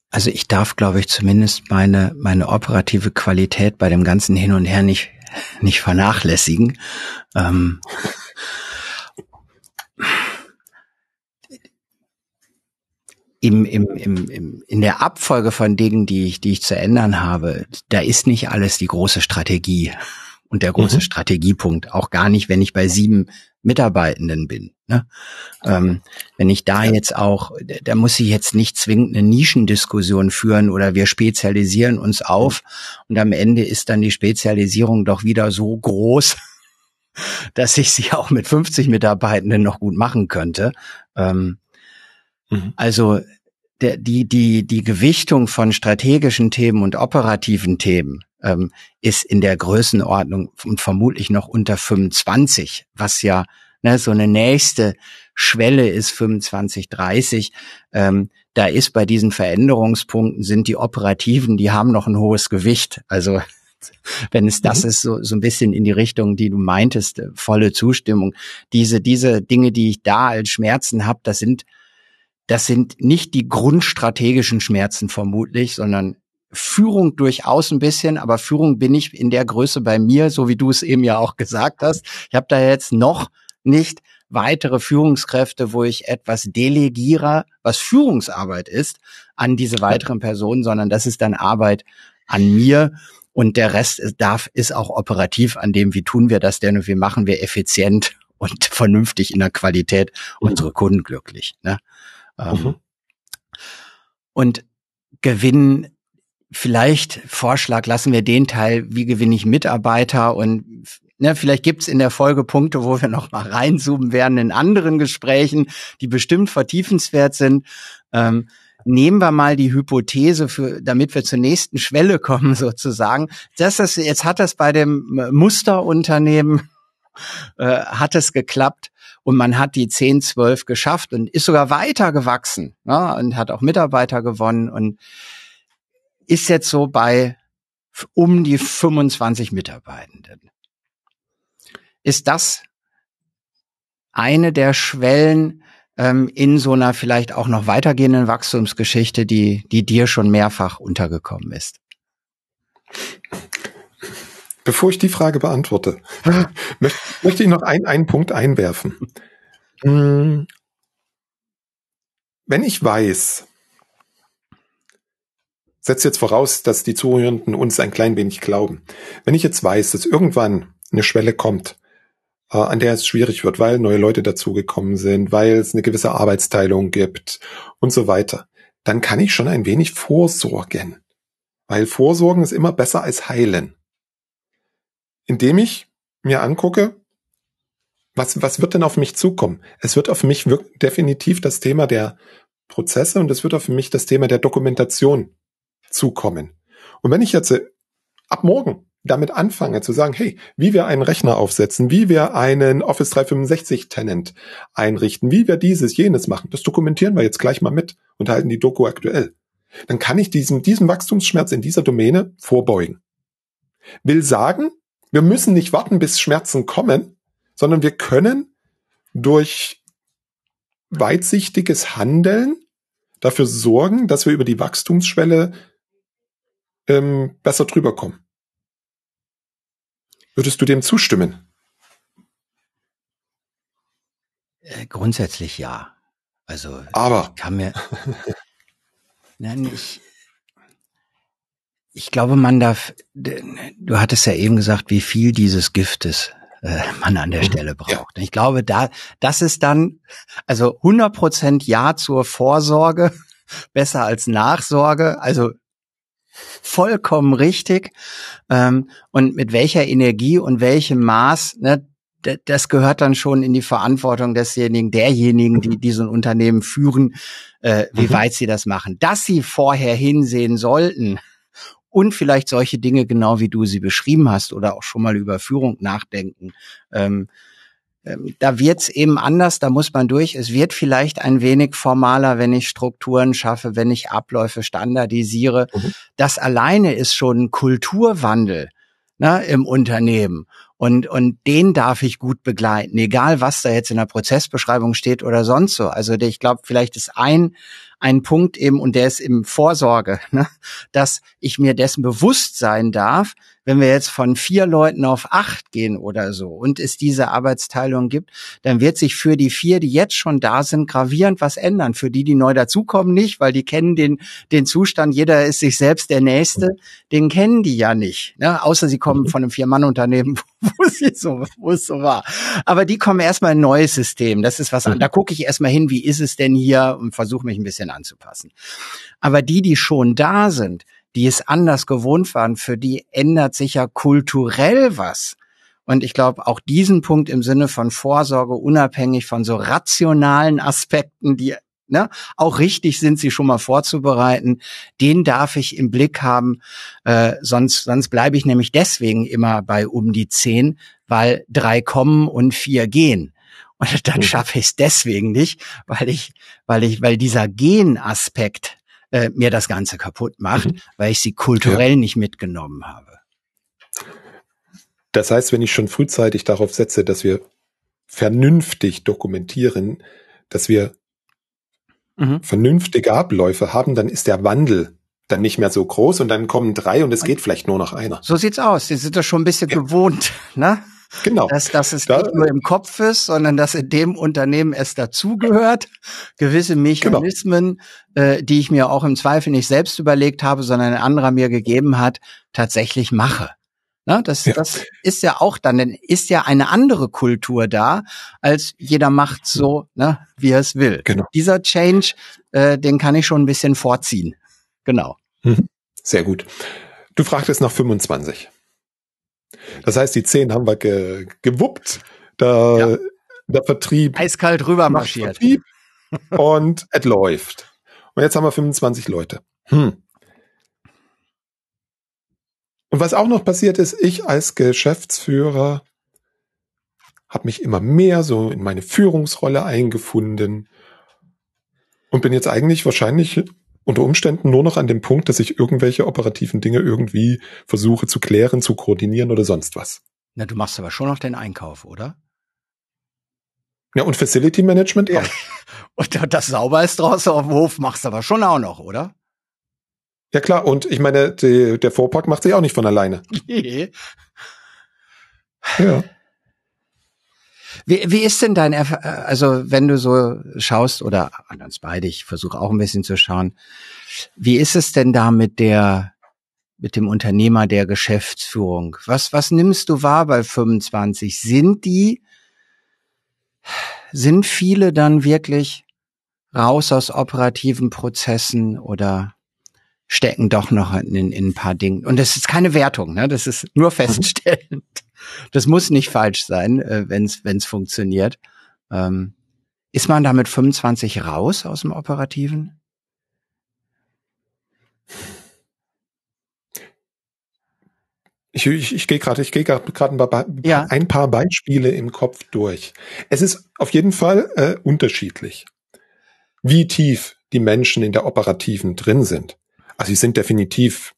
also ich darf, glaube ich, zumindest meine meine operative Qualität bei dem ganzen Hin und Her nicht nicht vernachlässigen. Ähm, im, im, im, im, in der Abfolge von Dingen, die ich, die ich zu ändern habe, da ist nicht alles die große Strategie und der große mhm. Strategiepunkt. Auch gar nicht, wenn ich bei sieben Mitarbeitenden bin. Ne? Ähm, wenn ich da jetzt auch, da muss ich jetzt nicht zwingend eine Nischendiskussion führen oder wir spezialisieren uns auf und am Ende ist dann die Spezialisierung doch wieder so groß, dass ich sie auch mit 50 Mitarbeitenden noch gut machen könnte. Ähm, Mhm. Also der, die, die, die Gewichtung von strategischen Themen und operativen Themen ähm, ist in der Größenordnung und vermutlich noch unter 25, was ja ne, so eine nächste Schwelle ist 25, 30. Ähm, da ist bei diesen Veränderungspunkten sind die operativen, die haben noch ein hohes Gewicht. Also wenn es das mhm. ist, so, so ein bisschen in die Richtung, die du meintest, äh, volle Zustimmung. Diese, diese Dinge, die ich da als Schmerzen habe, das sind, das sind nicht die grundstrategischen Schmerzen vermutlich, sondern Führung durchaus ein bisschen, aber Führung bin ich in der Größe bei mir, so wie du es eben ja auch gesagt hast. Ich habe da jetzt noch nicht weitere Führungskräfte, wo ich etwas delegiere, was Führungsarbeit ist, an diese weiteren Personen, sondern das ist dann Arbeit an mir. Und der Rest ist, darf, ist auch operativ an dem, wie tun wir das denn und wie machen wir effizient und vernünftig in der Qualität mhm. unsere Kunden glücklich. Ne? Ähm, mhm. Und gewinnen vielleicht Vorschlag, lassen wir den Teil, wie gewinne ich Mitarbeiter und Ne, vielleicht gibt's in der Folge Punkte, wo wir noch mal reinzoomen werden in anderen Gesprächen, die bestimmt vertiefenswert sind. Ähm, nehmen wir mal die Hypothese, für, damit wir zur nächsten Schwelle kommen, sozusagen. Das ist, jetzt hat das bei dem Musterunternehmen, äh, hat es geklappt und man hat die 10, 12 geschafft und ist sogar weiter gewachsen ne, und hat auch Mitarbeiter gewonnen und ist jetzt so bei um die 25 Mitarbeitenden. Ist das eine der Schwellen ähm, in so einer vielleicht auch noch weitergehenden Wachstumsgeschichte, die, die dir schon mehrfach untergekommen ist? Bevor ich die Frage beantworte, möchte ich noch ein, einen Punkt einwerfen. Hm. Wenn ich weiß, setze jetzt voraus, dass die Zuhörenden uns ein klein wenig glauben. Wenn ich jetzt weiß, dass irgendwann eine Schwelle kommt, äh, an der es schwierig wird, weil neue Leute dazugekommen sind, weil es eine gewisse Arbeitsteilung gibt und so weiter, dann kann ich schon ein wenig vorsorgen. Weil Vorsorgen ist immer besser als heilen. Indem ich mir angucke, was, was wird denn auf mich zukommen? Es wird auf mich definitiv das Thema der Prozesse und es wird auf mich das Thema der Dokumentation zukommen. Und wenn ich jetzt äh, ab morgen damit anfange zu sagen, hey, wie wir einen Rechner aufsetzen, wie wir einen Office 365 Tenant einrichten, wie wir dieses, jenes machen, das dokumentieren wir jetzt gleich mal mit und halten die Doku aktuell. Dann kann ich diesem, diesem Wachstumsschmerz in dieser Domäne vorbeugen. Will sagen, wir müssen nicht warten, bis Schmerzen kommen, sondern wir können durch weitsichtiges Handeln dafür sorgen, dass wir über die Wachstumsschwelle ähm, besser drüber kommen. Würdest du dem zustimmen? Äh, grundsätzlich ja. Also aber ich kann mir nein, ich, ich glaube, man darf. Du hattest ja eben gesagt, wie viel dieses Giftes äh, man an der mhm. Stelle braucht. Ja. Ich glaube, da das ist dann also 100 Prozent Ja zur Vorsorge besser als Nachsorge. Also vollkommen richtig. Ähm, und mit welcher Energie und welchem Maß, ne, das gehört dann schon in die Verantwortung desjenigen, derjenigen, die, die so ein Unternehmen führen, äh, wie mhm. weit sie das machen. Dass sie vorher hinsehen sollten und vielleicht solche Dinge genau wie du sie beschrieben hast oder auch schon mal über Führung nachdenken. Ähm, ähm, da wird's eben anders, da muss man durch. Es wird vielleicht ein wenig formaler, wenn ich Strukturen schaffe, wenn ich Abläufe standardisiere. Mhm. Das alleine ist schon ein Kulturwandel ne, im Unternehmen. Und, und den darf ich gut begleiten, egal was da jetzt in der Prozessbeschreibung steht oder sonst so. Also ich glaube, vielleicht ist ein, ein Punkt eben, und der ist im Vorsorge, ne, dass ich mir dessen bewusst sein darf, wenn wir jetzt von vier Leuten auf acht gehen oder so und es diese Arbeitsteilung gibt, dann wird sich für die vier, die jetzt schon da sind, gravierend was ändern. Für die, die neu dazukommen, nicht, weil die kennen den, den Zustand, jeder ist sich selbst der Nächste, den kennen die ja nicht. Ne? Außer sie kommen mhm. von einem Vier-Mann-Unternehmen, wo es so, wo es so war. Aber die kommen erstmal ein neues System. Das ist was an. Mhm. Da gucke ich erstmal hin, wie ist es denn hier und versuche mich ein bisschen anzupassen. Aber die, die schon da sind, die es anders gewohnt waren, für die ändert sich ja kulturell was. Und ich glaube, auch diesen Punkt im Sinne von Vorsorge, unabhängig von so rationalen Aspekten, die ne, auch richtig sind, sie schon mal vorzubereiten. Den darf ich im Blick haben, äh, sonst, sonst bleibe ich nämlich deswegen immer bei um die zehn, weil drei kommen und vier gehen. Und dann mhm. schaffe ich es deswegen nicht, weil ich, weil ich, weil dieser Genaspekt äh, mir das Ganze kaputt macht, mhm. weil ich sie kulturell ja. nicht mitgenommen habe. Das heißt, wenn ich schon frühzeitig darauf setze, dass wir vernünftig dokumentieren, dass wir mhm. vernünftige Abläufe haben, dann ist der Wandel dann nicht mehr so groß und dann kommen drei und es geht vielleicht nur noch einer. So sieht's aus. Sie sind das schon ein bisschen ja. gewohnt, ne? Genau. Dass, dass es da, nicht nur im Kopf ist, sondern dass in dem Unternehmen es dazugehört. Gewisse Mechanismen, genau. äh, die ich mir auch im Zweifel nicht selbst überlegt habe, sondern ein anderer mir gegeben hat, tatsächlich mache. Ne, das, ja. das ist ja auch dann, ist ja eine andere Kultur da, als jeder macht so, ne, wie er es will. Genau. Dieser Change, äh, den kann ich schon ein bisschen vorziehen. Genau. Mhm. Sehr gut. Du fragtest nach 25. Das heißt, die 10 haben wir ge, gewuppt. Der, ja. der Vertrieb. Eiskalt rüber marschiert. Vertrieb und es läuft. Und jetzt haben wir 25 Leute. Hm. Und was auch noch passiert ist, ich als Geschäftsführer habe mich immer mehr so in meine Führungsrolle eingefunden und bin jetzt eigentlich wahrscheinlich unter Umständen nur noch an dem Punkt, dass ich irgendwelche operativen Dinge irgendwie versuche zu klären, zu koordinieren oder sonst was. Na, du machst aber schon noch den Einkauf, oder? Ja, und Facility Management ja. und das sauber ist draußen auf dem Hof machst du aber schon auch noch, oder? Ja klar, und ich meine, die, der Vorpark macht sich auch nicht von alleine. Ja. Wie, wie ist denn dein, Erf also wenn du so schaust oder an uns beide, ich versuche auch ein bisschen zu schauen, wie ist es denn da mit der, mit dem Unternehmer der Geschäftsführung? Was, was nimmst du wahr bei 25? Sind die, sind viele dann wirklich raus aus operativen Prozessen oder stecken doch noch in, in ein paar Dingen. Und das ist keine Wertung, ne? das ist nur mhm. feststellend. Das muss nicht falsch sein, äh, wenn es funktioniert. Ähm, ist man da mit 25 raus aus dem Operativen? Ich, ich, ich gehe gerade, ich gehe gerade ein, ja. ein paar Beispiele im Kopf durch. Es ist auf jeden Fall äh, unterschiedlich, wie tief die Menschen in der Operativen drin sind. Also sie sind definitiv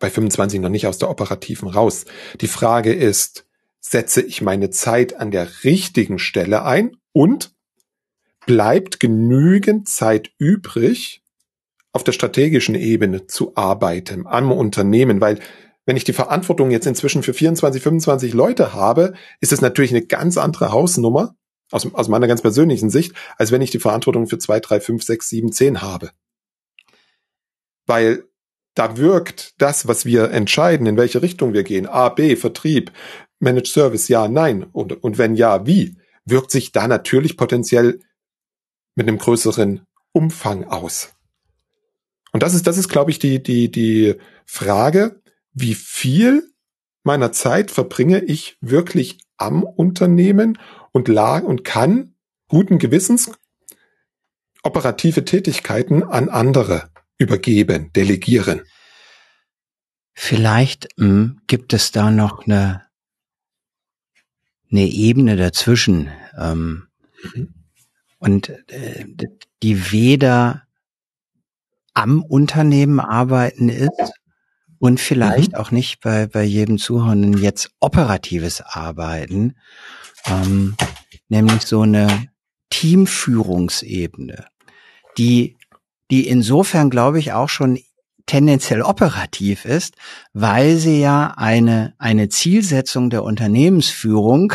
bei 25 noch nicht aus der operativen raus. Die Frage ist, setze ich meine Zeit an der richtigen Stelle ein und bleibt genügend Zeit übrig, auf der strategischen Ebene zu arbeiten, am Unternehmen, weil wenn ich die Verantwortung jetzt inzwischen für 24, 25 Leute habe, ist es natürlich eine ganz andere Hausnummer, aus, aus meiner ganz persönlichen Sicht, als wenn ich die Verantwortung für zwei, drei, fünf, sechs, sieben, zehn habe weil da wirkt das, was wir entscheiden, in welche Richtung wir gehen, A, B, Vertrieb, Managed Service, ja, nein, und, und wenn ja, wie, wirkt sich da natürlich potenziell mit einem größeren Umfang aus. Und das ist, das ist, glaube ich, die, die, die Frage, wie viel meiner Zeit verbringe ich wirklich am Unternehmen und lag und kann guten Gewissens operative Tätigkeiten an andere übergeben, delegieren. Vielleicht mh, hm, gibt es da noch eine, eine Ebene dazwischen ähm, mhm. und äh, die weder am Unternehmen arbeiten ist und vielleicht mhm. auch nicht bei, bei jedem Zuhörenden jetzt operatives Arbeiten, ähm, nämlich so eine Teamführungsebene, die die insofern, glaube ich, auch schon tendenziell operativ ist, weil sie ja eine, eine Zielsetzung der Unternehmensführung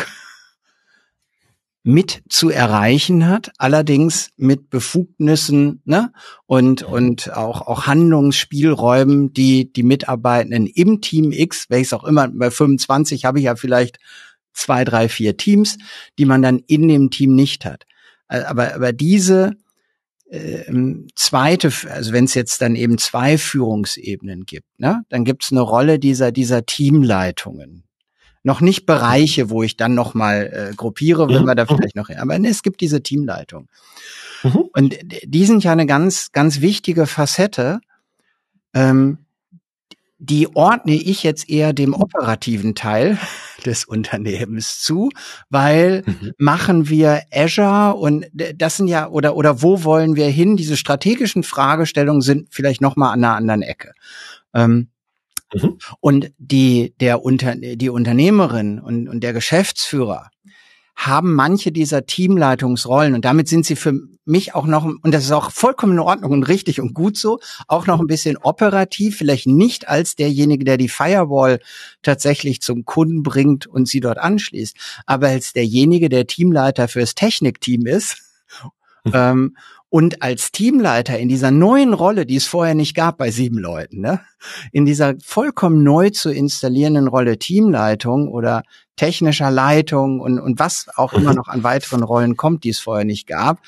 mit zu erreichen hat, allerdings mit Befugnissen ne, und und auch auch Handlungsspielräumen, die die Mitarbeitenden im Team X, welches auch immer bei 25 habe ich ja vielleicht zwei, drei, vier Teams, die man dann in dem Team nicht hat. Aber aber diese zweite, also wenn es jetzt dann eben zwei Führungsebenen gibt, ne, dann gibt es eine Rolle dieser dieser Teamleitungen. Noch nicht Bereiche, wo ich dann noch mal äh, gruppiere, wenn mhm. wir da vielleicht noch, aber ne, es gibt diese Teamleitung. Mhm. Und die sind ja eine ganz, ganz wichtige Facette. Ähm, die ordne ich jetzt eher dem operativen Teil des Unternehmens zu, weil mhm. machen wir Azure und das sind ja oder oder wo wollen wir hin? Diese strategischen Fragestellungen sind vielleicht noch mal an einer anderen Ecke. Ähm, mhm. Und die der unter die Unternehmerin und, und der Geschäftsführer haben manche dieser Teamleitungsrollen und damit sind sie für mich auch noch, und das ist auch vollkommen in Ordnung und richtig und gut so, auch noch ein bisschen operativ, vielleicht nicht als derjenige, der die Firewall tatsächlich zum Kunden bringt und sie dort anschließt, aber als derjenige, der Teamleiter fürs Technikteam ist. Hm. ähm, und als Teamleiter in dieser neuen Rolle, die es vorher nicht gab bei sieben Leuten, ne? in dieser vollkommen neu zu installierenden Rolle Teamleitung oder technischer Leitung und, und was auch immer noch an weiteren Rollen kommt, die es vorher nicht gab,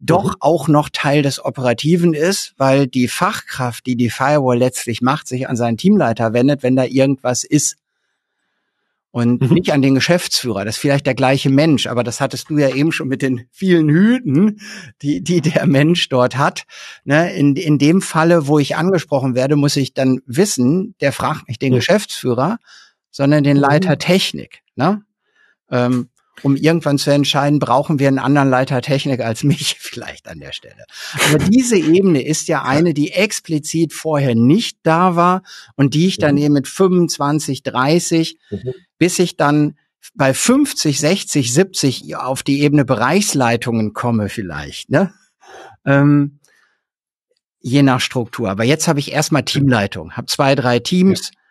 doch mhm. auch noch Teil des Operativen ist, weil die Fachkraft, die die Firewall letztlich macht, sich an seinen Teamleiter wendet, wenn da irgendwas ist und mhm. nicht an den Geschäftsführer. Das ist vielleicht der gleiche Mensch, aber das hattest du ja eben schon mit den vielen Hüten, die, die der Mensch dort hat. Ne? In, in dem Falle, wo ich angesprochen werde, muss ich dann wissen, der fragt nicht den mhm. Geschäftsführer, sondern den Leiter mhm. Technik. Ne? Ähm, um irgendwann zu entscheiden, brauchen wir einen anderen Leiter Technik als mich vielleicht an der Stelle. Aber diese Ebene ist ja eine, die explizit vorher nicht da war und die ich dann mhm. eben mit 25, 30, mhm. Bis ich dann bei 50, 60, 70 auf die Ebene Bereichsleitungen komme vielleicht, ne? Ähm, je nach Struktur. Aber jetzt habe ich erstmal Teamleitung, habe zwei, drei Teams. Ja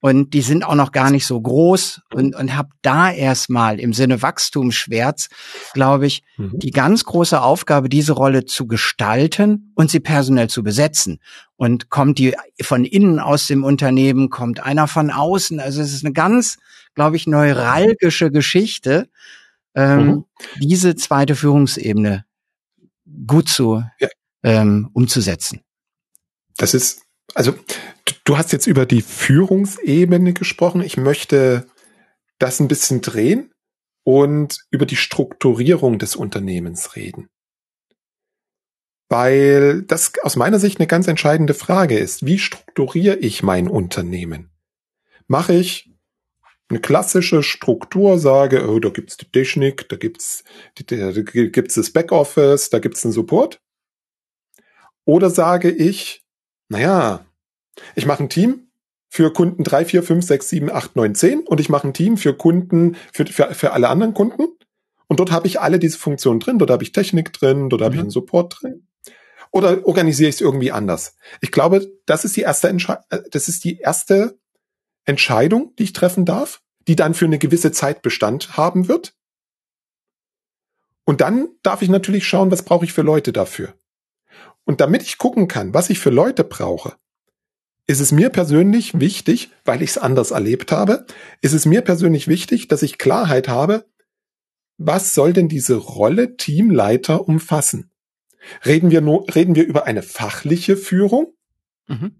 und die sind auch noch gar nicht so groß und, und habe da erstmal im Sinne Wachstumsschwärz, glaube ich, mhm. die ganz große Aufgabe, diese Rolle zu gestalten und sie personell zu besetzen. Und kommt die von innen aus dem Unternehmen, kommt einer von außen. Also es ist eine ganz, glaube ich, neuralgische Geschichte, ähm, mhm. diese zweite Führungsebene gut zu ja. ähm, umzusetzen. Das ist also du hast jetzt über die Führungsebene gesprochen. Ich möchte das ein bisschen drehen und über die Strukturierung des Unternehmens reden. Weil das aus meiner Sicht eine ganz entscheidende Frage ist. Wie strukturiere ich mein Unternehmen? Mache ich eine klassische Struktur, sage, oh, da gibt's die Technik, da gibt's, da gibt's das Backoffice, da gibt's den Support? Oder sage ich, naja, ich mache ein Team für Kunden 3, 4, 5, 6, 7, 8, 9, 10 und ich mache ein Team für Kunden, für, für, für alle anderen Kunden. Und dort habe ich alle diese Funktionen drin. Dort habe ich Technik drin, dort mhm. habe ich mhm. einen Support drin. Oder organisiere ich es irgendwie anders? Ich glaube, das ist die erste Entsche äh, das ist die erste Entscheidung, die ich treffen darf, die dann für eine gewisse Zeit Bestand haben wird. Und dann darf ich natürlich schauen, was brauche ich für Leute dafür. Und damit ich gucken kann, was ich für Leute brauche, ist es mir persönlich wichtig, weil ich es anders erlebt habe, ist es mir persönlich wichtig, dass ich Klarheit habe, was soll denn diese Rolle Teamleiter umfassen? Reden wir nur, reden wir über eine fachliche Führung? Mhm.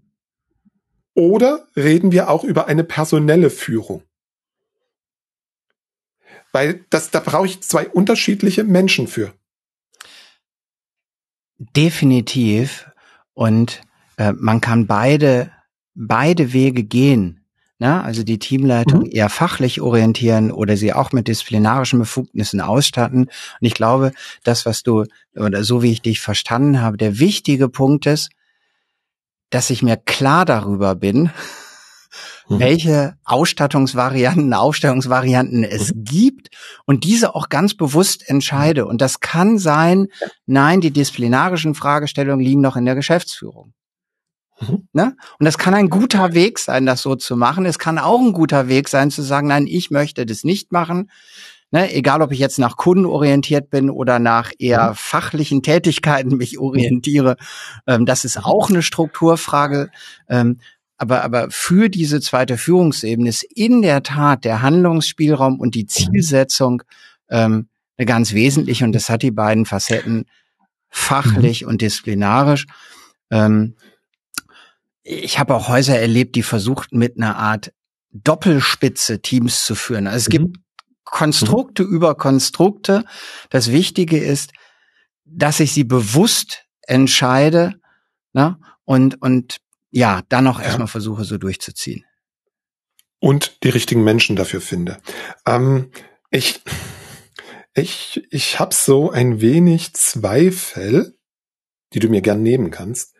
Oder reden wir auch über eine personelle Führung? Weil das, da brauche ich zwei unterschiedliche Menschen für. Definitiv. Und äh, man kann beide beide Wege gehen. Ne? Also die Teamleitung mhm. eher fachlich orientieren oder sie auch mit disziplinarischen Befugnissen ausstatten. Und ich glaube, das, was du, oder so wie ich dich verstanden habe, der wichtige Punkt ist, dass ich mir klar darüber bin, mhm. welche Ausstattungsvarianten, Aufstellungsvarianten es mhm. gibt und diese auch ganz bewusst entscheide. Und das kann sein, nein, die disziplinarischen Fragestellungen liegen noch in der Geschäftsführung. Mhm. Ne? Und das kann ein guter Weg sein, das so zu machen. Es kann auch ein guter Weg sein, zu sagen, nein, ich möchte das nicht machen. Ne? Egal, ob ich jetzt nach Kunden orientiert bin oder nach eher mhm. fachlichen Tätigkeiten mich orientiere. Ähm, das ist auch eine Strukturfrage. Ähm, aber, aber für diese zweite Führungsebene ist in der Tat der Handlungsspielraum und die Zielsetzung ähm, eine ganz wesentliche. Und das hat die beiden Facetten fachlich mhm. und disziplinarisch. Ähm, ich habe auch Häuser erlebt, die versuchten mit einer Art Doppelspitze Teams zu führen. Also es mhm. gibt Konstrukte mhm. über Konstrukte. Das Wichtige ist, dass ich sie bewusst entscheide ne? und, und ja, dann auch ja. erstmal versuche, so durchzuziehen. Und die richtigen Menschen dafür finde. Ähm, ich, ich, ich habe so ein wenig Zweifel, die du mir gern nehmen kannst,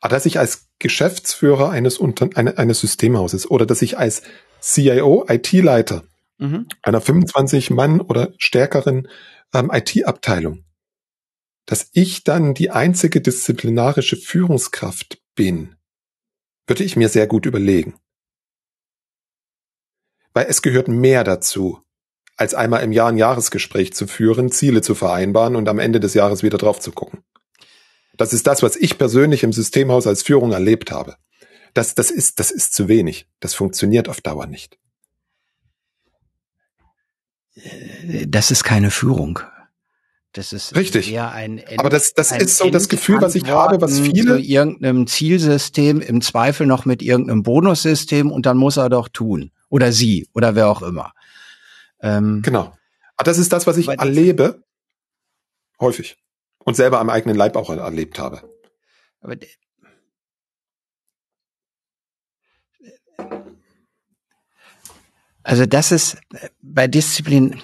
dass ich als Geschäftsführer eines, Unter eines Systemhauses oder dass ich als CIO, IT-Leiter mhm. einer 25 Mann oder stärkeren ähm, IT-Abteilung, dass ich dann die einzige disziplinarische Führungskraft bin, würde ich mir sehr gut überlegen. Weil es gehört mehr dazu, als einmal im Jahr ein Jahresgespräch zu führen, Ziele zu vereinbaren und am Ende des Jahres wieder drauf zu gucken. Das ist das, was ich persönlich im Systemhaus als Führung erlebt habe. Das, das ist, das ist zu wenig. Das funktioniert auf Dauer nicht. Das ist keine Führung. Das ist richtig. Eher ein End, Aber das, das ist so das Gefühl, was ich habe, was viele zu irgendeinem Zielsystem im Zweifel noch mit irgendeinem Bonussystem und dann muss er doch tun oder sie oder wer auch immer. Ähm, genau. Aber das ist das, was ich erlebe häufig und selber am eigenen Leib auch erlebt habe. Aber also das ist bei Disziplin,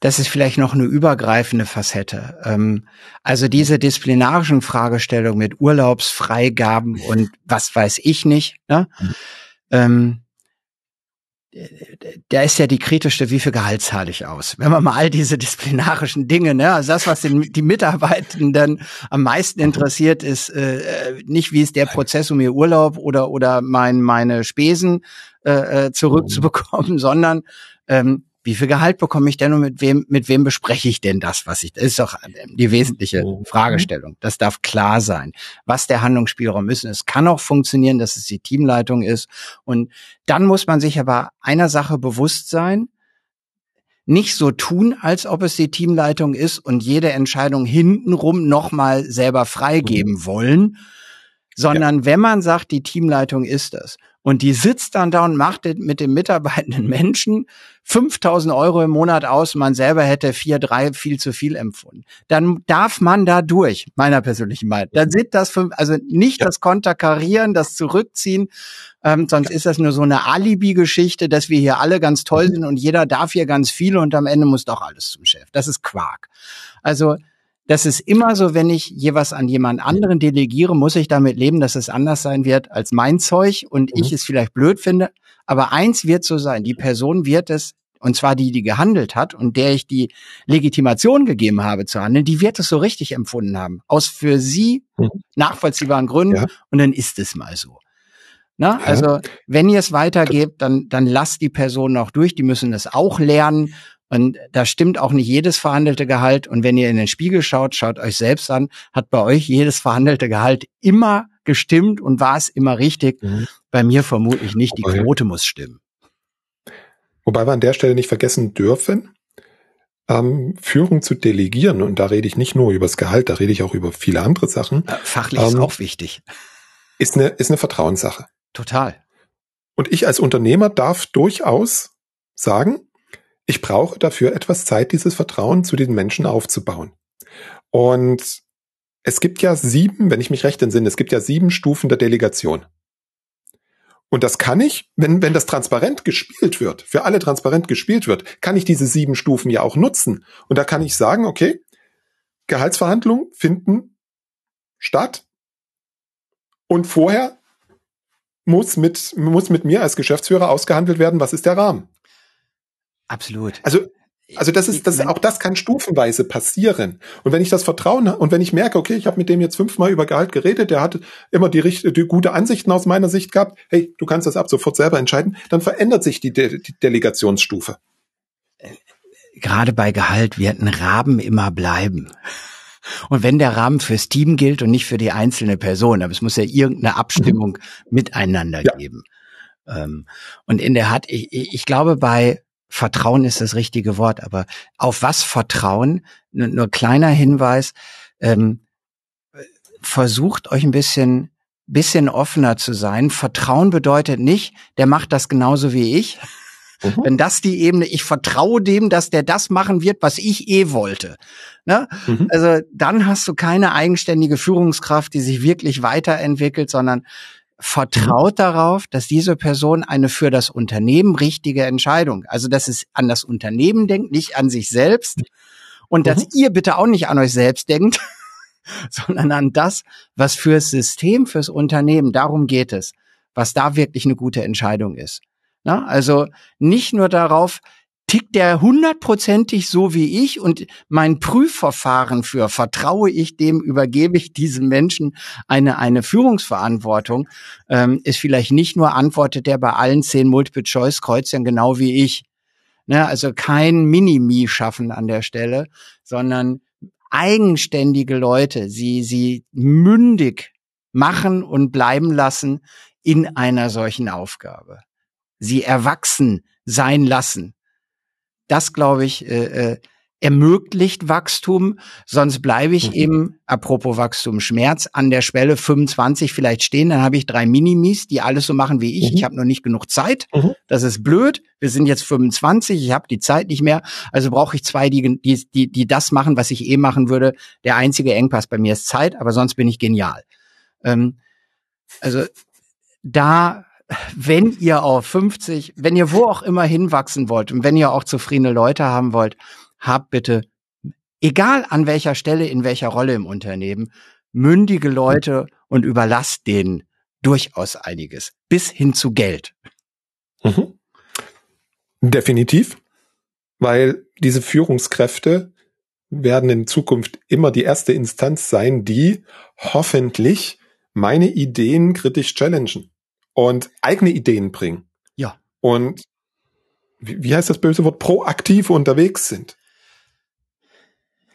das ist vielleicht noch eine übergreifende Facette. Ähm, also diese disziplinarischen Fragestellungen mit Urlaubsfreigaben und was weiß ich nicht. Ne? Mhm. Da ist ja die kritischste, wie viel Gehalt zahle ich aus? Wenn man mal all diese disziplinarischen Dinge, ne, also das, was den, die Mitarbeitenden am meisten interessiert, ist äh, nicht, wie ist der Prozess um ihr Urlaub oder oder mein meine Spesen äh, äh zurückzubekommen, sondern ähm, wie viel Gehalt bekomme ich denn und mit wem, mit wem bespreche ich denn das, was ich, das ist doch die wesentliche mhm. Fragestellung. Das darf klar sein, was der Handlungsspielraum ist. Und es kann auch funktionieren, dass es die Teamleitung ist. Und dann muss man sich aber einer Sache bewusst sein, nicht so tun, als ob es die Teamleitung ist und jede Entscheidung hintenrum nochmal selber freigeben mhm. wollen, sondern ja. wenn man sagt, die Teamleitung ist es und die sitzt dann da und macht mit dem mitarbeitenden Menschen 5000 Euro im Monat aus. Man selber hätte vier, drei viel zu viel empfunden. Dann darf man da durch, meiner persönlichen Meinung. Dann sind das fünf, also nicht ja. das Konterkarieren, das Zurückziehen, ähm, sonst ja. ist das nur so eine Alibi-Geschichte, dass wir hier alle ganz toll mhm. sind und jeder darf hier ganz viel und am Ende muss doch alles zum Chef. Das ist Quark. Also das ist immer so, wenn ich jeweils an jemand anderen delegiere, muss ich damit leben, dass es anders sein wird als mein Zeug und mhm. ich es vielleicht blöd finde. Aber eins wird so sein, die Person wird es, und zwar die, die gehandelt hat und der ich die Legitimation gegeben habe zu handeln, die wird es so richtig empfunden haben. Aus für sie mhm. nachvollziehbaren Gründen. Ja. Und dann ist es mal so. Na, also, wenn ihr es weitergebt, dann, dann lasst die Person noch durch. Die müssen es auch lernen. Und da stimmt auch nicht jedes verhandelte Gehalt. Und wenn ihr in den Spiegel schaut, schaut euch selbst an, hat bei euch jedes verhandelte Gehalt immer gestimmt und war es immer richtig. Mhm. Bei mir vermutlich nicht. Wobei, die Quote muss stimmen. Wobei wir an der Stelle nicht vergessen dürfen, ähm, Führung zu delegieren. Und da rede ich nicht nur über das Gehalt, da rede ich auch über viele andere Sachen. Fachlich ähm, ist auch wichtig. Ist eine, ist eine Vertrauenssache. Total. Und ich als Unternehmer darf durchaus sagen, ich brauche dafür etwas Zeit, dieses Vertrauen zu den Menschen aufzubauen. Und es gibt ja sieben, wenn ich mich recht entsinne, es gibt ja sieben Stufen der Delegation. Und das kann ich, wenn, wenn das transparent gespielt wird, für alle transparent gespielt wird, kann ich diese sieben Stufen ja auch nutzen. Und da kann ich sagen, okay, Gehaltsverhandlungen finden statt. Und vorher muss mit, muss mit mir als Geschäftsführer ausgehandelt werden, was ist der Rahmen. Absolut. Also also das ist, das auch das kann stufenweise passieren. Und wenn ich das Vertrauen und wenn ich merke, okay, ich habe mit dem jetzt fünfmal über Gehalt geredet, der hat immer die, die gute Ansichten aus meiner Sicht gehabt, hey, du kannst das ab sofort selber entscheiden, dann verändert sich die, De die Delegationsstufe. Gerade bei Gehalt wird ein Rahmen immer bleiben. Und wenn der Rahmen fürs Team gilt und nicht für die einzelne Person, aber es muss ja irgendeine Abstimmung mhm. miteinander ja. geben. Ähm, und in der hat, ich, ich glaube, bei Vertrauen ist das richtige Wort, aber auf was Vertrauen? Nur, nur kleiner Hinweis, ähm, versucht euch ein bisschen, bisschen offener zu sein. Vertrauen bedeutet nicht, der macht das genauso wie ich. Mhm. Wenn das die Ebene, ich vertraue dem, dass der das machen wird, was ich eh wollte. Ne? Mhm. Also dann hast du keine eigenständige Führungskraft, die sich wirklich weiterentwickelt, sondern vertraut mhm. darauf, dass diese Person eine für das Unternehmen richtige Entscheidung, also dass es an das Unternehmen denkt, nicht an sich selbst und dass mhm. ihr bitte auch nicht an euch selbst denkt, sondern an das, was fürs System, fürs Unternehmen, darum geht es, was da wirklich eine gute Entscheidung ist. Na, also nicht nur darauf, tickt der hundertprozentig so wie ich und mein Prüfverfahren für vertraue ich dem, übergebe ich diesem Menschen eine, eine Führungsverantwortung, ähm, ist vielleicht nicht nur antwortet der bei allen zehn Multiple-Choice-Kreuzern genau wie ich. Ne, also kein Mini-Me schaffen an der Stelle, sondern eigenständige Leute, sie, sie mündig machen und bleiben lassen in einer solchen Aufgabe. Sie erwachsen sein lassen. Das, glaube ich, äh, äh, ermöglicht Wachstum, sonst bleibe ich mhm. eben, apropos Wachstum, Schmerz, an der Schwelle 25 vielleicht stehen, dann habe ich drei Minimis, die alles so machen wie ich. Mhm. Ich habe nur nicht genug Zeit. Mhm. Das ist blöd. Wir sind jetzt 25, ich habe die Zeit nicht mehr, also brauche ich zwei, die, die, die, die das machen, was ich eh machen würde. Der einzige Engpass bei mir ist Zeit, aber sonst bin ich genial. Ähm, also da wenn ihr auf 50, wenn ihr wo auch immer hinwachsen wollt und wenn ihr auch zufriedene Leute haben wollt, habt bitte, egal an welcher Stelle, in welcher Rolle im Unternehmen, mündige Leute und überlasst denen durchaus einiges, bis hin zu Geld. Mhm. Definitiv, weil diese Führungskräfte werden in Zukunft immer die erste Instanz sein, die hoffentlich meine Ideen kritisch challengen und eigene Ideen bringen. Ja. Und wie, wie heißt das böse Wort? Proaktiv unterwegs sind.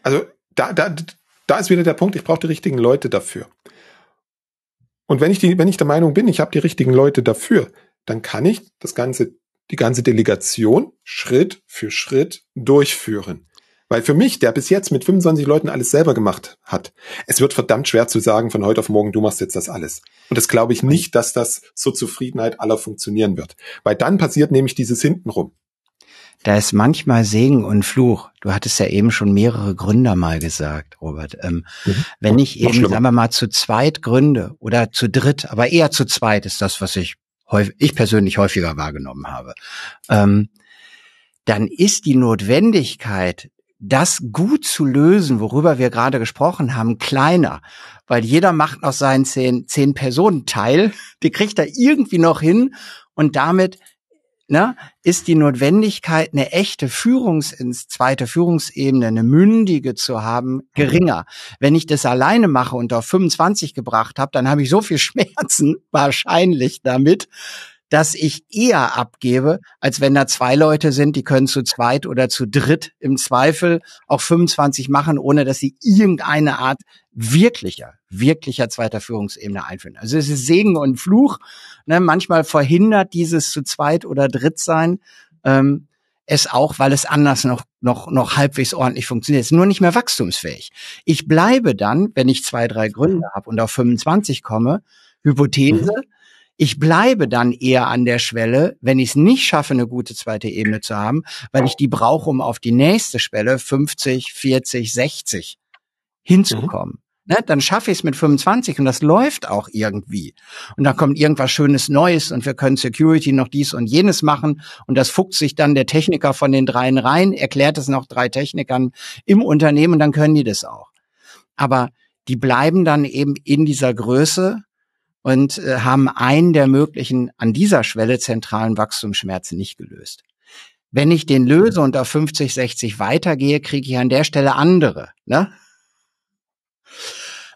Also da, da, da ist wieder der Punkt, ich brauche die richtigen Leute dafür. Und wenn ich die, wenn ich der Meinung bin, ich habe die richtigen Leute dafür, dann kann ich das ganze, die ganze Delegation Schritt für Schritt durchführen. Weil für mich, der bis jetzt mit 25 Leuten alles selber gemacht hat, es wird verdammt schwer zu sagen, von heute auf morgen, du machst jetzt das alles. Und das glaube ich nicht, dass das zur Zufriedenheit aller funktionieren wird. Weil dann passiert nämlich dieses hintenrum. Da ist manchmal Segen und Fluch. Du hattest ja eben schon mehrere Gründer mal gesagt, Robert. Ähm, mhm. Wenn ich eben, sagen wir mal, zu zweit gründe oder zu dritt, aber eher zu zweit ist das, was ich häufig, ich persönlich häufiger wahrgenommen habe, ähm, dann ist die Notwendigkeit, das gut zu lösen, worüber wir gerade gesprochen haben, kleiner. Weil jeder macht noch seinen zehn, zehn Personen Teil, die kriegt er irgendwie noch hin und damit ne, ist die Notwendigkeit, eine echte Führungs ins zweite Führungsebene, eine mündige zu haben, geringer. Wenn ich das alleine mache und auf 25 gebracht habe, dann habe ich so viel Schmerzen wahrscheinlich damit, dass ich eher abgebe, als wenn da zwei Leute sind, die können zu zweit oder zu dritt im Zweifel auch 25 machen, ohne dass sie irgendeine Art wirklicher, wirklicher zweiter Führungsebene einführen. Also es ist Segen und Fluch. Ne? Manchmal verhindert dieses zu zweit oder dritt sein ähm, es auch, weil es anders noch, noch, noch halbwegs ordentlich funktioniert. Es ist nur nicht mehr wachstumsfähig. Ich bleibe dann, wenn ich zwei, drei Gründe habe und auf 25 komme, Hypothese, mhm ich bleibe dann eher an der Schwelle, wenn ich es nicht schaffe, eine gute zweite Ebene zu haben, weil ich die brauche, um auf die nächste Schwelle 50, 40, 60 hinzukommen. Mhm. Ne, dann schaffe ich es mit 25 und das läuft auch irgendwie. Und dann kommt irgendwas Schönes Neues und wir können Security noch dies und jenes machen und das fuchst sich dann der Techniker von den dreien rein, erklärt es noch drei Technikern im Unternehmen und dann können die das auch. Aber die bleiben dann eben in dieser Größe und äh, haben einen der möglichen an dieser Schwelle zentralen Wachstumsschmerzen nicht gelöst. Wenn ich den löse und auf 50, 60 weitergehe, kriege ich an der Stelle andere. Ne?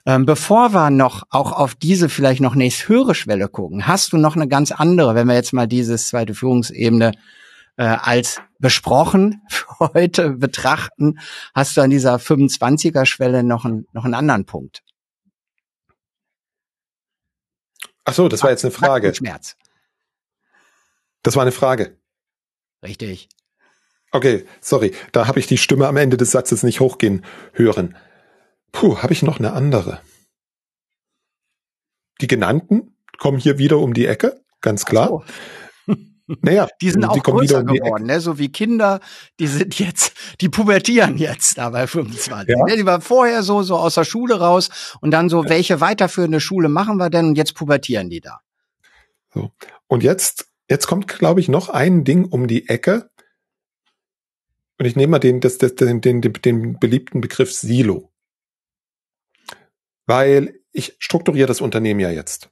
Ähm, bevor wir noch auch auf diese vielleicht noch nächst höhere Schwelle gucken, hast du noch eine ganz andere, wenn wir jetzt mal dieses zweite Führungsebene äh, als besprochen für heute betrachten, hast du an dieser 25er Schwelle noch, ein, noch einen anderen Punkt. Ach so, das war jetzt eine Frage. Schmerz. Das war eine Frage. Richtig. Okay, sorry, da habe ich die Stimme am Ende des Satzes nicht hochgehen hören. Puh, habe ich noch eine andere? Die genannten kommen hier wieder um die Ecke, ganz klar. So. Naja, die sind auch größer um geworden, ne? so wie Kinder, die sind jetzt, die pubertieren jetzt da bei 25. Ja. Ne? Die waren vorher so, so aus der Schule raus und dann so, ja. welche weiterführende Schule machen wir denn und jetzt pubertieren die da. So. Und jetzt, jetzt kommt, glaube ich, noch ein Ding um die Ecke. Und ich nehme mal den, das, das, den, den, den beliebten Begriff Silo. Weil ich strukturiere das Unternehmen ja jetzt.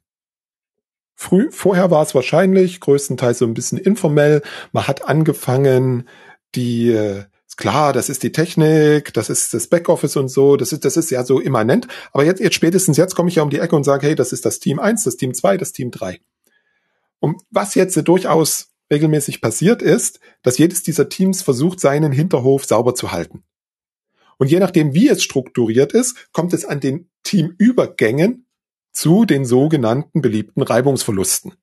Früh, vorher war es wahrscheinlich größtenteils so ein bisschen informell. Man hat angefangen, die, äh, klar, das ist die Technik, das ist das Backoffice und so, das ist, das ist ja so immanent. Aber jetzt, jetzt spätestens jetzt komme ich ja um die Ecke und sage, hey, das ist das Team 1, das Team 2, das Team 3. Und was jetzt durchaus regelmäßig passiert ist, dass jedes dieser Teams versucht, seinen Hinterhof sauber zu halten. Und je nachdem, wie es strukturiert ist, kommt es an den Teamübergängen zu den sogenannten beliebten Reibungsverlusten.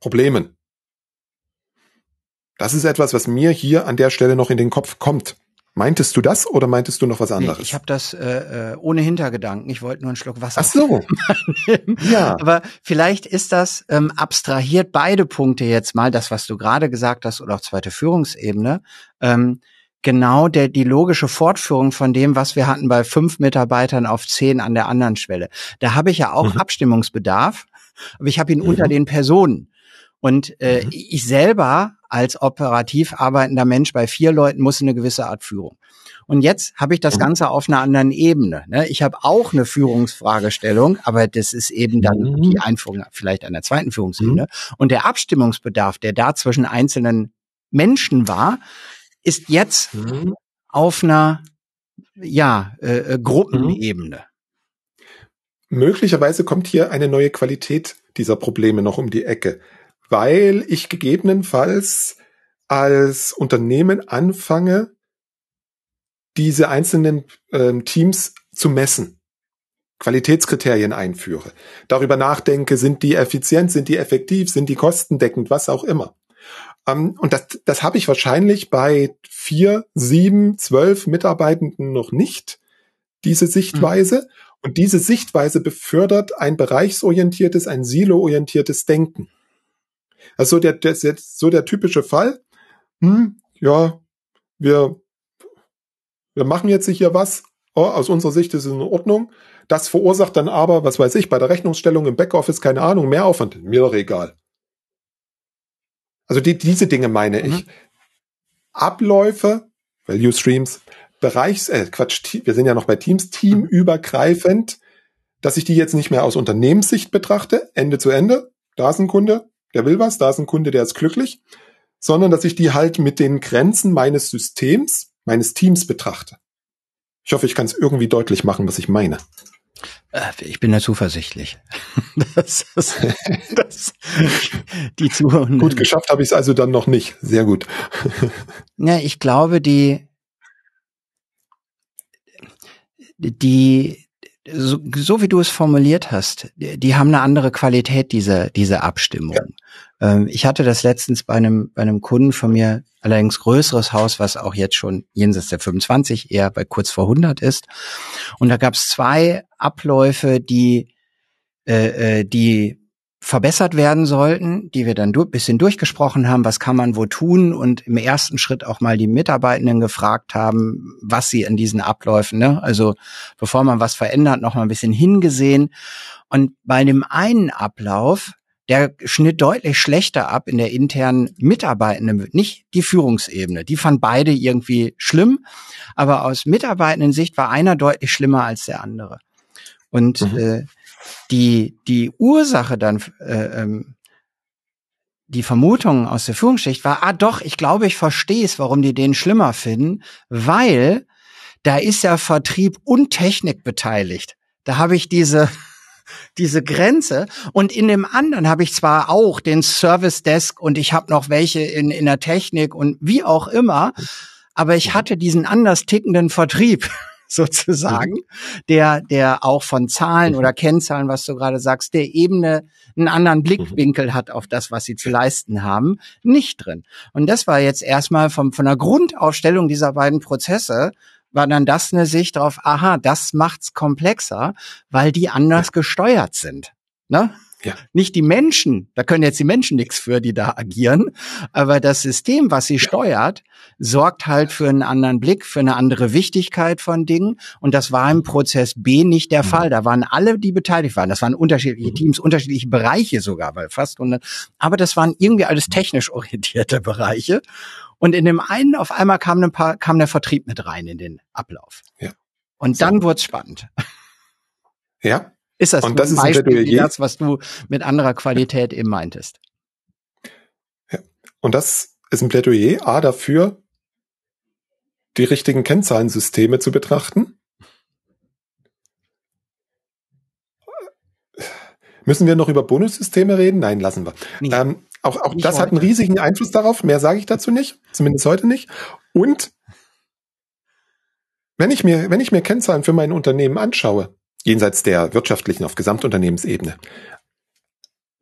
Problemen. Das ist etwas, was mir hier an der Stelle noch in den Kopf kommt. Meintest du das oder meintest du noch was anderes? Nee, ich habe das äh, äh, ohne Hintergedanken. Ich wollte nur einen Schluck Wasser. Ach so. ja. Aber vielleicht ist das ähm, abstrahiert beide Punkte jetzt mal, das was du gerade gesagt hast oder auch zweite Führungsebene. Ähm, genau der, die logische Fortführung von dem, was wir hatten bei fünf Mitarbeitern auf zehn an der anderen Schwelle. Da habe ich ja auch mhm. Abstimmungsbedarf, aber ich habe ihn mhm. unter den Personen. Und äh, mhm. ich selber als operativ arbeitender Mensch bei vier Leuten muss eine gewisse Art Führung. Und jetzt habe ich das mhm. Ganze auf einer anderen Ebene. Ne? Ich habe auch eine Führungsfragestellung, aber das ist eben dann mhm. die Einführung vielleicht einer zweiten Führungsebene. Mhm. Und der Abstimmungsbedarf, der da zwischen einzelnen Menschen war, ist jetzt mhm. auf einer ja, äh, äh, Gruppenebene. Möglicherweise kommt hier eine neue Qualität dieser Probleme noch um die Ecke, weil ich gegebenenfalls als Unternehmen anfange, diese einzelnen ähm, Teams zu messen. Qualitätskriterien einführe. Darüber nachdenke, sind die effizient, sind die effektiv, sind die kostendeckend, was auch immer. Ähm, und das, das habe ich wahrscheinlich bei vier, sieben, zwölf Mitarbeitenden noch nicht, diese Sichtweise. Mhm. Und diese Sichtweise befördert ein bereichsorientiertes, ein siloorientiertes Denken. Also der, der, so der typische Fall. Hm, ja, wir, wir machen jetzt hier was. Oh, aus unserer Sicht ist es in Ordnung. Das verursacht dann aber, was weiß ich, bei der Rechnungsstellung im Backoffice, keine Ahnung, mehr Aufwand. Mir doch egal. Also die, diese Dinge meine mhm. ich. Abläufe, Value Streams, Bereichs, äh, Quatsch, wir sind ja noch bei Teams, teamübergreifend, dass ich die jetzt nicht mehr aus Unternehmenssicht betrachte, Ende zu Ende. Da ist ein Kunde, der will was, da ist ein Kunde, der ist glücklich, sondern dass ich die halt mit den Grenzen meines Systems, meines Teams betrachte. Ich hoffe, ich kann es irgendwie deutlich machen, was ich meine. Äh, ich bin da zuversichtlich. das, das, das, die Zuhörenden. Gut, geschafft habe ich es also dann noch nicht. Sehr gut. ja, ich glaube, die, die, so, so wie du es formuliert hast, die haben eine andere Qualität, diese, diese Abstimmung. Ja. Ähm, ich hatte das letztens bei einem, bei einem Kunden von mir, allerdings größeres Haus, was auch jetzt schon jenseits der 25, eher bei kurz vor 100 ist. Und da gab es zwei Abläufe, die, äh, äh, die verbessert werden sollten, die wir dann ein bisschen durchgesprochen haben, was kann man wo tun und im ersten Schritt auch mal die Mitarbeitenden gefragt haben, was sie in diesen Abläufen, ne? also bevor man was verändert, noch mal ein bisschen hingesehen. Und bei dem einen Ablauf der schnitt deutlich schlechter ab in der internen Mitarbeitenden, nicht die Führungsebene. Die fand beide irgendwie schlimm, aber aus mitarbeitenden Sicht war einer deutlich schlimmer als der andere. Und mhm. äh, die die Ursache dann äh, ähm, die Vermutung aus der Führungsschicht war, ah doch, ich glaube, ich verstehe es, warum die den schlimmer finden, weil da ist ja Vertrieb und Technik beteiligt. Da habe ich diese diese Grenze. Und in dem anderen habe ich zwar auch den Service Desk und ich habe noch welche in, in der Technik und wie auch immer, aber ich hatte diesen anders tickenden Vertrieb sozusagen, mhm. der, der auch von Zahlen oder Kennzahlen, was du gerade sagst, der Ebene einen anderen Blickwinkel mhm. hat auf das, was sie zu leisten haben, nicht drin. Und das war jetzt erstmal vom, von der Grundaufstellung dieser beiden Prozesse war dann das eine Sicht darauf, aha, das macht's komplexer, weil die anders gesteuert sind. Ne? Ja. Nicht die Menschen, da können jetzt die Menschen nichts für, die da agieren, aber das System, was sie ja. steuert, sorgt halt für einen anderen Blick, für eine andere Wichtigkeit von Dingen. Und das war im Prozess B nicht der mhm. Fall. Da waren alle, die beteiligt waren. Das waren unterschiedliche mhm. Teams, unterschiedliche Bereiche sogar, weil fast 100. Aber das waren irgendwie alles technisch orientierte Bereiche. Und in dem einen auf einmal kam, ein paar, kam der Vertrieb mit rein in den Ablauf. Ja. Und so. dann wurde es spannend. Ja, ist das, und das ist Beispiel ein wie das, was du mit anderer Qualität eben meintest? Ja. Und das ist ein Plädoyer A dafür, die richtigen Kennzahlensysteme zu betrachten. Müssen wir noch über Bonussysteme reden? Nein, lassen wir. Nee, ähm, auch auch das heute. hat einen riesigen Einfluss darauf. Mehr sage ich dazu nicht, zumindest heute nicht. Und wenn ich mir, wenn ich mir Kennzahlen für mein Unternehmen anschaue, jenseits der wirtschaftlichen auf Gesamtunternehmensebene,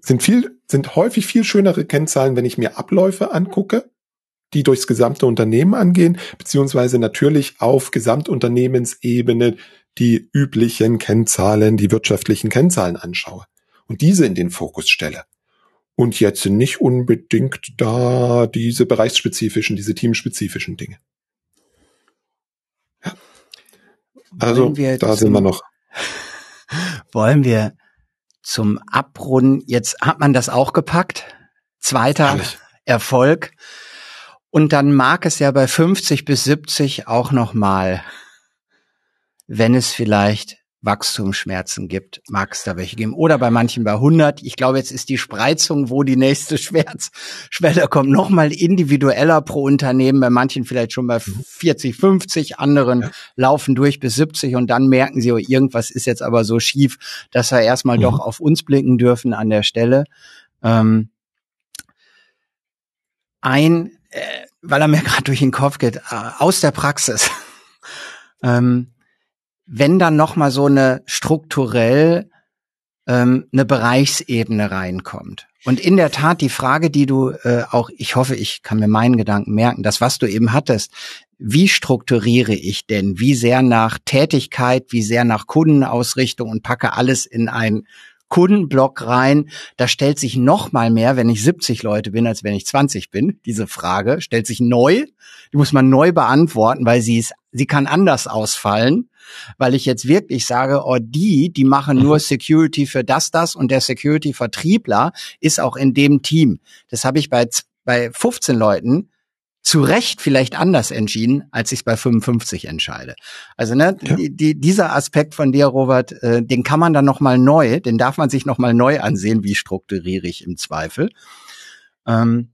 sind viel, sind häufig viel schönere Kennzahlen, wenn ich mir Abläufe angucke, die durchs gesamte Unternehmen angehen, beziehungsweise natürlich auf Gesamtunternehmensebene die üblichen Kennzahlen, die wirtschaftlichen Kennzahlen anschaue und diese in den Fokus stelle. Und jetzt nicht unbedingt da diese bereichsspezifischen, diese teamspezifischen Dinge. Ja. Also da sind wir noch. Wollen wir zum Abrunden, jetzt hat man das auch gepackt, zweiter Herrlich. Erfolg. Und dann mag es ja bei 50 bis 70 auch noch mal, wenn es vielleicht Wachstumsschmerzen gibt, mag es da welche geben. Oder bei manchen bei 100. Ich glaube, jetzt ist die Spreizung, wo die nächste Schmerzschwelle kommt, noch mal individueller pro Unternehmen. Bei manchen vielleicht schon bei 40, mhm. 50. Anderen ja. laufen durch bis 70 und dann merken sie, oh, irgendwas ist jetzt aber so schief, dass wir erstmal mhm. doch auf uns blicken dürfen an der Stelle. Ähm, ein, äh, weil er mir gerade durch den Kopf geht, äh, aus der Praxis. ähm, wenn dann noch mal so eine strukturell ähm, eine Bereichsebene reinkommt. Und in der Tat die Frage, die du äh, auch, ich hoffe, ich kann mir meinen Gedanken merken, das, was du eben hattest, wie strukturiere ich denn? Wie sehr nach Tätigkeit, wie sehr nach Kundenausrichtung und packe alles in ein Kundenblock rein. Da stellt sich noch mal mehr, wenn ich 70 Leute bin, als wenn ich 20 bin. Diese Frage stellt sich neu. Die muss man neu beantworten, weil sie ist, sie kann anders ausfallen. Weil ich jetzt wirklich sage, oh, die, die machen nur mhm. Security für das, das und der Security-Vertriebler ist auch in dem Team. Das habe ich bei, bei 15 Leuten zu Recht vielleicht anders entschieden, als ich es bei 55 entscheide. Also ne, ja. die, die, dieser Aspekt von dir, Robert, äh, den kann man dann noch mal neu, den darf man sich noch mal neu ansehen, wie strukturiere ich im Zweifel. Ähm,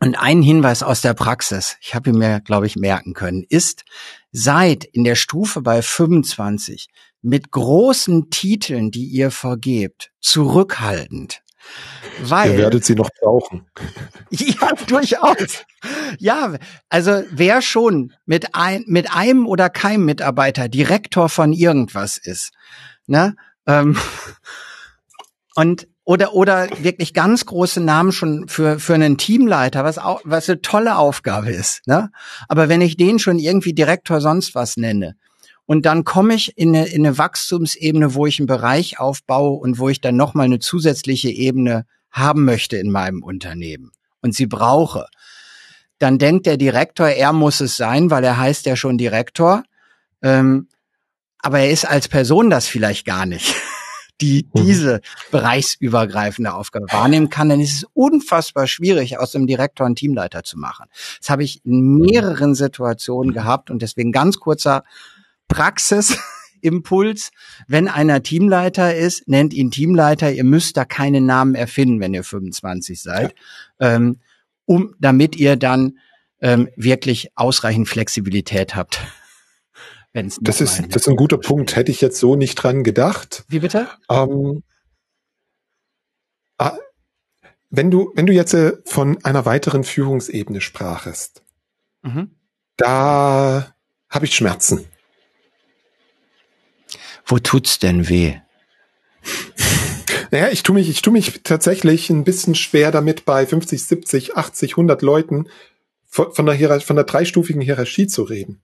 und ein Hinweis aus der Praxis, ich habe ihn mir, glaube ich, merken können, ist, seid in der Stufe bei 25 mit großen Titeln, die ihr vergebt, zurückhaltend. Weil, Ihr werdet sie noch brauchen. Ja, durchaus. Ja, also wer schon mit, ein, mit einem oder keinem Mitarbeiter Direktor von irgendwas ist, ne? Ähm, und oder oder wirklich ganz große Namen schon für für einen Teamleiter, was auch was eine tolle Aufgabe ist, ne? Aber wenn ich den schon irgendwie Direktor sonst was nenne, und dann komme ich in eine, in eine Wachstumsebene, wo ich einen Bereich aufbaue und wo ich dann nochmal eine zusätzliche Ebene haben möchte in meinem Unternehmen und sie brauche. Dann denkt der Direktor, er muss es sein, weil er heißt ja schon Direktor. Ähm, aber er ist als Person das vielleicht gar nicht, die mhm. diese bereichsübergreifende Aufgabe wahrnehmen kann, dann ist es unfassbar schwierig, aus dem Direktor einen Teamleiter zu machen. Das habe ich in mehreren Situationen gehabt und deswegen ganz kurzer Praxisimpuls. Wenn einer Teamleiter ist, nennt ihn Teamleiter. Ihr müsst da keinen Namen erfinden, wenn ihr 25 seid, ja. ähm, um, damit ihr dann ähm, wirklich ausreichend Flexibilität habt. Wenn's das ist, das ist ein guter Punkt. Hätte ich jetzt so nicht dran gedacht. Wie bitte? Ähm, ah, wenn du, wenn du jetzt äh, von einer weiteren Führungsebene sprachest, mhm. da habe ich Schmerzen. Wo tut's denn weh? Naja, ich tue mich, ich tue mich tatsächlich ein bisschen schwer damit, bei 50, 70, 80, 100 Leuten von, der, Hierar von der dreistufigen Hierarchie zu reden.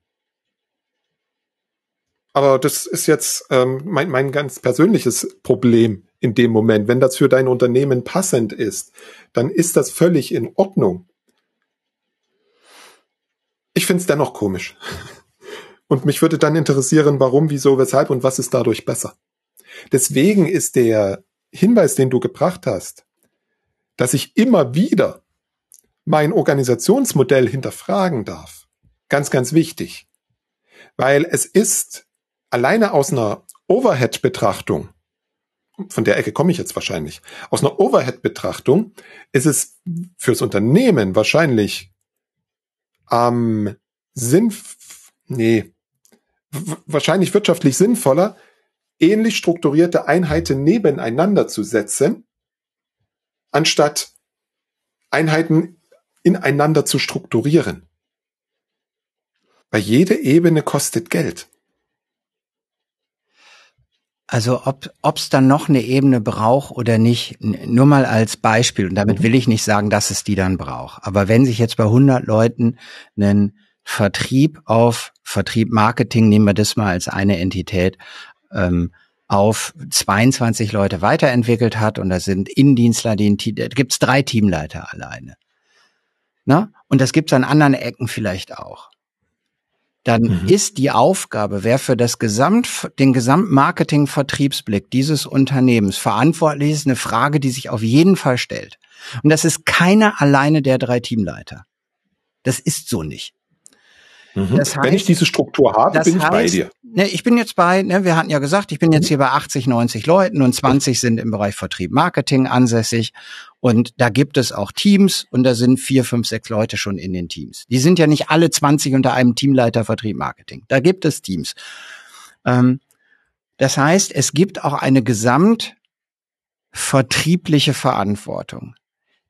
Aber das ist jetzt ähm, mein, mein ganz persönliches Problem in dem Moment. Wenn das für dein Unternehmen passend ist, dann ist das völlig in Ordnung. Ich finde es dennoch komisch. Und mich würde dann interessieren, warum, wieso, weshalb und was ist dadurch besser. Deswegen ist der Hinweis, den du gebracht hast, dass ich immer wieder mein Organisationsmodell hinterfragen darf, ganz, ganz wichtig. Weil es ist alleine aus einer Overhead-Betrachtung, von der Ecke komme ich jetzt wahrscheinlich, aus einer Overhead-Betrachtung ist es fürs Unternehmen wahrscheinlich am ähm, Sinn, nee, wahrscheinlich wirtschaftlich sinnvoller, ähnlich strukturierte Einheiten nebeneinander zu setzen, anstatt Einheiten ineinander zu strukturieren. Weil jede Ebene kostet Geld. Also ob es dann noch eine Ebene braucht oder nicht, nur mal als Beispiel. Und damit mhm. will ich nicht sagen, dass es die dann braucht. Aber wenn sich jetzt bei 100 Leuten einen Vertrieb auf Vertrieb Marketing, nehmen wir das mal als eine Entität, ähm, auf 22 Leute weiterentwickelt hat und da sind Innendienstler, die gibt's drei Teamleiter alleine. Na? Und das gibt's an anderen Ecken vielleicht auch dann mhm. ist die Aufgabe, wer für das Gesamt, den Gesamtmarketing-Vertriebsblick dieses Unternehmens verantwortlich ist, eine Frage, die sich auf jeden Fall stellt. Und das ist keiner alleine der drei Teamleiter. Das ist so nicht. Mhm. Das heißt, Wenn ich diese Struktur habe, bin ich heißt, bei dir. Ne, ich bin jetzt bei, ne, wir hatten ja gesagt, ich bin jetzt hier bei 80, 90 Leuten und 20 sind im Bereich Vertrieb Marketing ansässig. Und da gibt es auch Teams und da sind vier, fünf, sechs Leute schon in den Teams. Die sind ja nicht alle 20 unter einem Teamleiter Vertrieb Marketing. Da gibt es Teams. Ähm, das heißt, es gibt auch eine gesamtvertriebliche Verantwortung.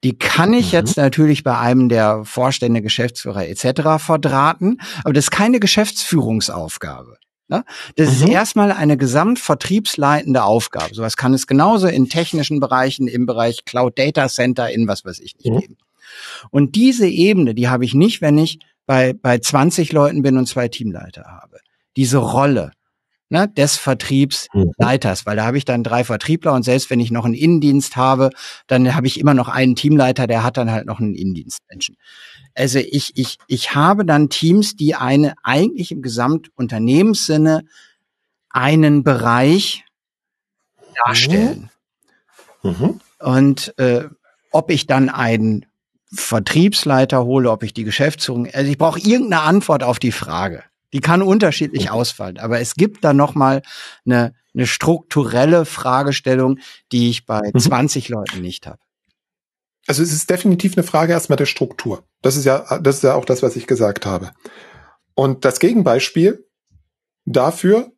Die kann ich mhm. jetzt natürlich bei einem der Vorstände, Geschäftsführer etc. verdrahten, aber das ist keine Geschäftsführungsaufgabe. Ne? Das mhm. ist erstmal eine gesamtvertriebsleitende Aufgabe. Sowas kann es genauso in technischen Bereichen, im Bereich Cloud Data Center, in was weiß ich nicht mhm. geben. Und diese Ebene, die habe ich nicht, wenn ich bei, bei 20 Leuten bin und zwei Teamleiter habe. Diese Rolle, ne, des Vertriebsleiters, mhm. weil da habe ich dann drei Vertriebler und selbst wenn ich noch einen Innendienst habe, dann habe ich immer noch einen Teamleiter, der hat dann halt noch einen Innendienstmenschen. Also ich, ich, ich habe dann Teams, die eine eigentlich im Gesamtunternehmenssinne einen Bereich darstellen. Mhm. Und äh, ob ich dann einen Vertriebsleiter hole, ob ich die Geschäftsführung, also ich brauche irgendeine Antwort auf die Frage. Die kann unterschiedlich ausfallen, aber es gibt da noch mal eine, eine strukturelle Fragestellung, die ich bei mhm. 20 Leuten nicht habe. Also es ist definitiv eine Frage erstmal der Struktur. Das ist ja, das ist ja auch das, was ich gesagt habe. Und das Gegenbeispiel dafür,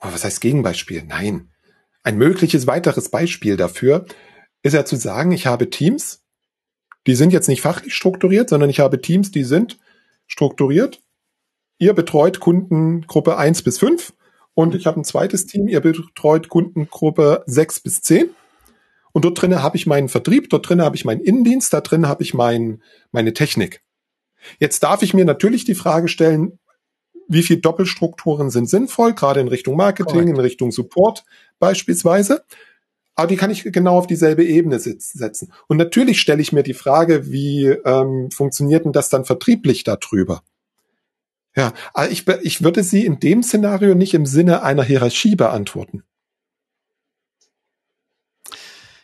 oh, was heißt Gegenbeispiel? Nein. Ein mögliches weiteres Beispiel dafür ist ja zu sagen, ich habe Teams, die sind jetzt nicht fachlich strukturiert, sondern ich habe Teams, die sind strukturiert ihr betreut Kundengruppe 1 bis 5 und ich habe ein zweites Team, ihr betreut Kundengruppe 6 bis 10. Und dort drinnen habe ich meinen Vertrieb, dort drinnen habe ich meinen Innendienst, da drinnen habe ich mein, meine Technik. Jetzt darf ich mir natürlich die Frage stellen, wie viele Doppelstrukturen sind sinnvoll, gerade in Richtung Marketing, Correct. in Richtung Support beispielsweise. Aber die kann ich genau auf dieselbe Ebene setzen. Und natürlich stelle ich mir die Frage, wie ähm, funktioniert denn das dann vertrieblich darüber? Ja, aber ich, ich würde sie in dem Szenario nicht im Sinne einer Hierarchie beantworten.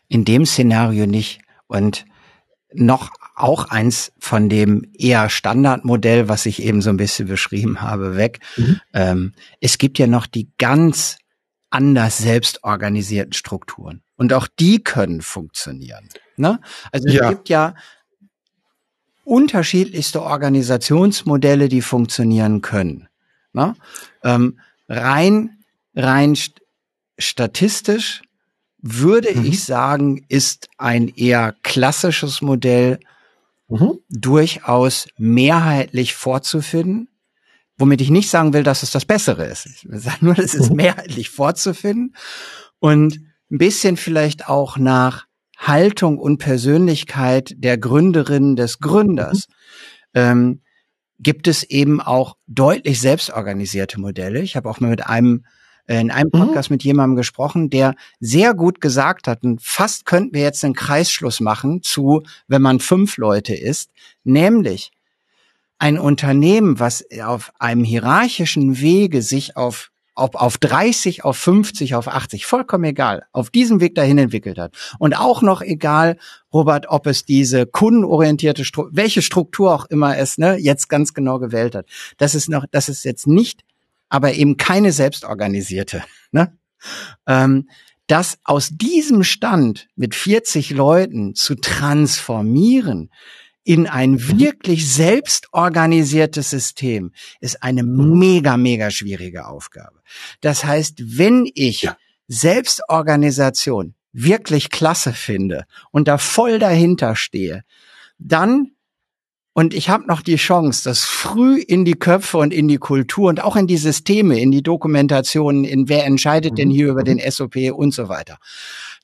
In dem Szenario nicht. Und noch auch eins von dem eher Standardmodell, was ich eben so ein bisschen beschrieben habe, weg. Mhm. Ähm, es gibt ja noch die ganz anders selbst organisierten Strukturen. Und auch die können funktionieren. Ne? Also ja. es gibt ja unterschiedlichste Organisationsmodelle, die funktionieren können. Ne? Ähm, rein, rein st statistisch würde mhm. ich sagen, ist ein eher klassisches Modell mhm. durchaus mehrheitlich vorzufinden. Womit ich nicht sagen will, dass es das Bessere ist. Ich sage nur, es ist mhm. mehrheitlich vorzufinden und ein bisschen vielleicht auch nach Haltung und Persönlichkeit der Gründerin des Gründers ähm, gibt es eben auch deutlich selbstorganisierte Modelle. Ich habe auch mal mit einem in einem mhm. Podcast mhm. mit jemandem gesprochen, der sehr gut gesagt hat, und fast könnten wir jetzt einen Kreisschluss machen zu, wenn man fünf Leute ist, nämlich ein Unternehmen, was auf einem hierarchischen Wege sich auf ob auf 30, auf 50, auf 80, vollkommen egal, auf diesem Weg dahin entwickelt hat. Und auch noch egal, Robert, ob es diese kundenorientierte Struktur, welche Struktur auch immer es ne, jetzt ganz genau gewählt hat. Das ist noch, das ist jetzt nicht, aber eben keine selbstorganisierte. Ne? Ähm, das aus diesem Stand mit 40 Leuten zu transformieren, in ein mhm. wirklich selbstorganisiertes System ist eine mhm. mega, mega schwierige Aufgabe. Das heißt, wenn ich ja. Selbstorganisation wirklich klasse finde und da voll dahinter stehe, dann und ich habe noch die Chance, das früh in die Köpfe und in die Kultur und auch in die Systeme, in die Dokumentationen, in wer entscheidet denn mhm. hier über den SOP und so weiter.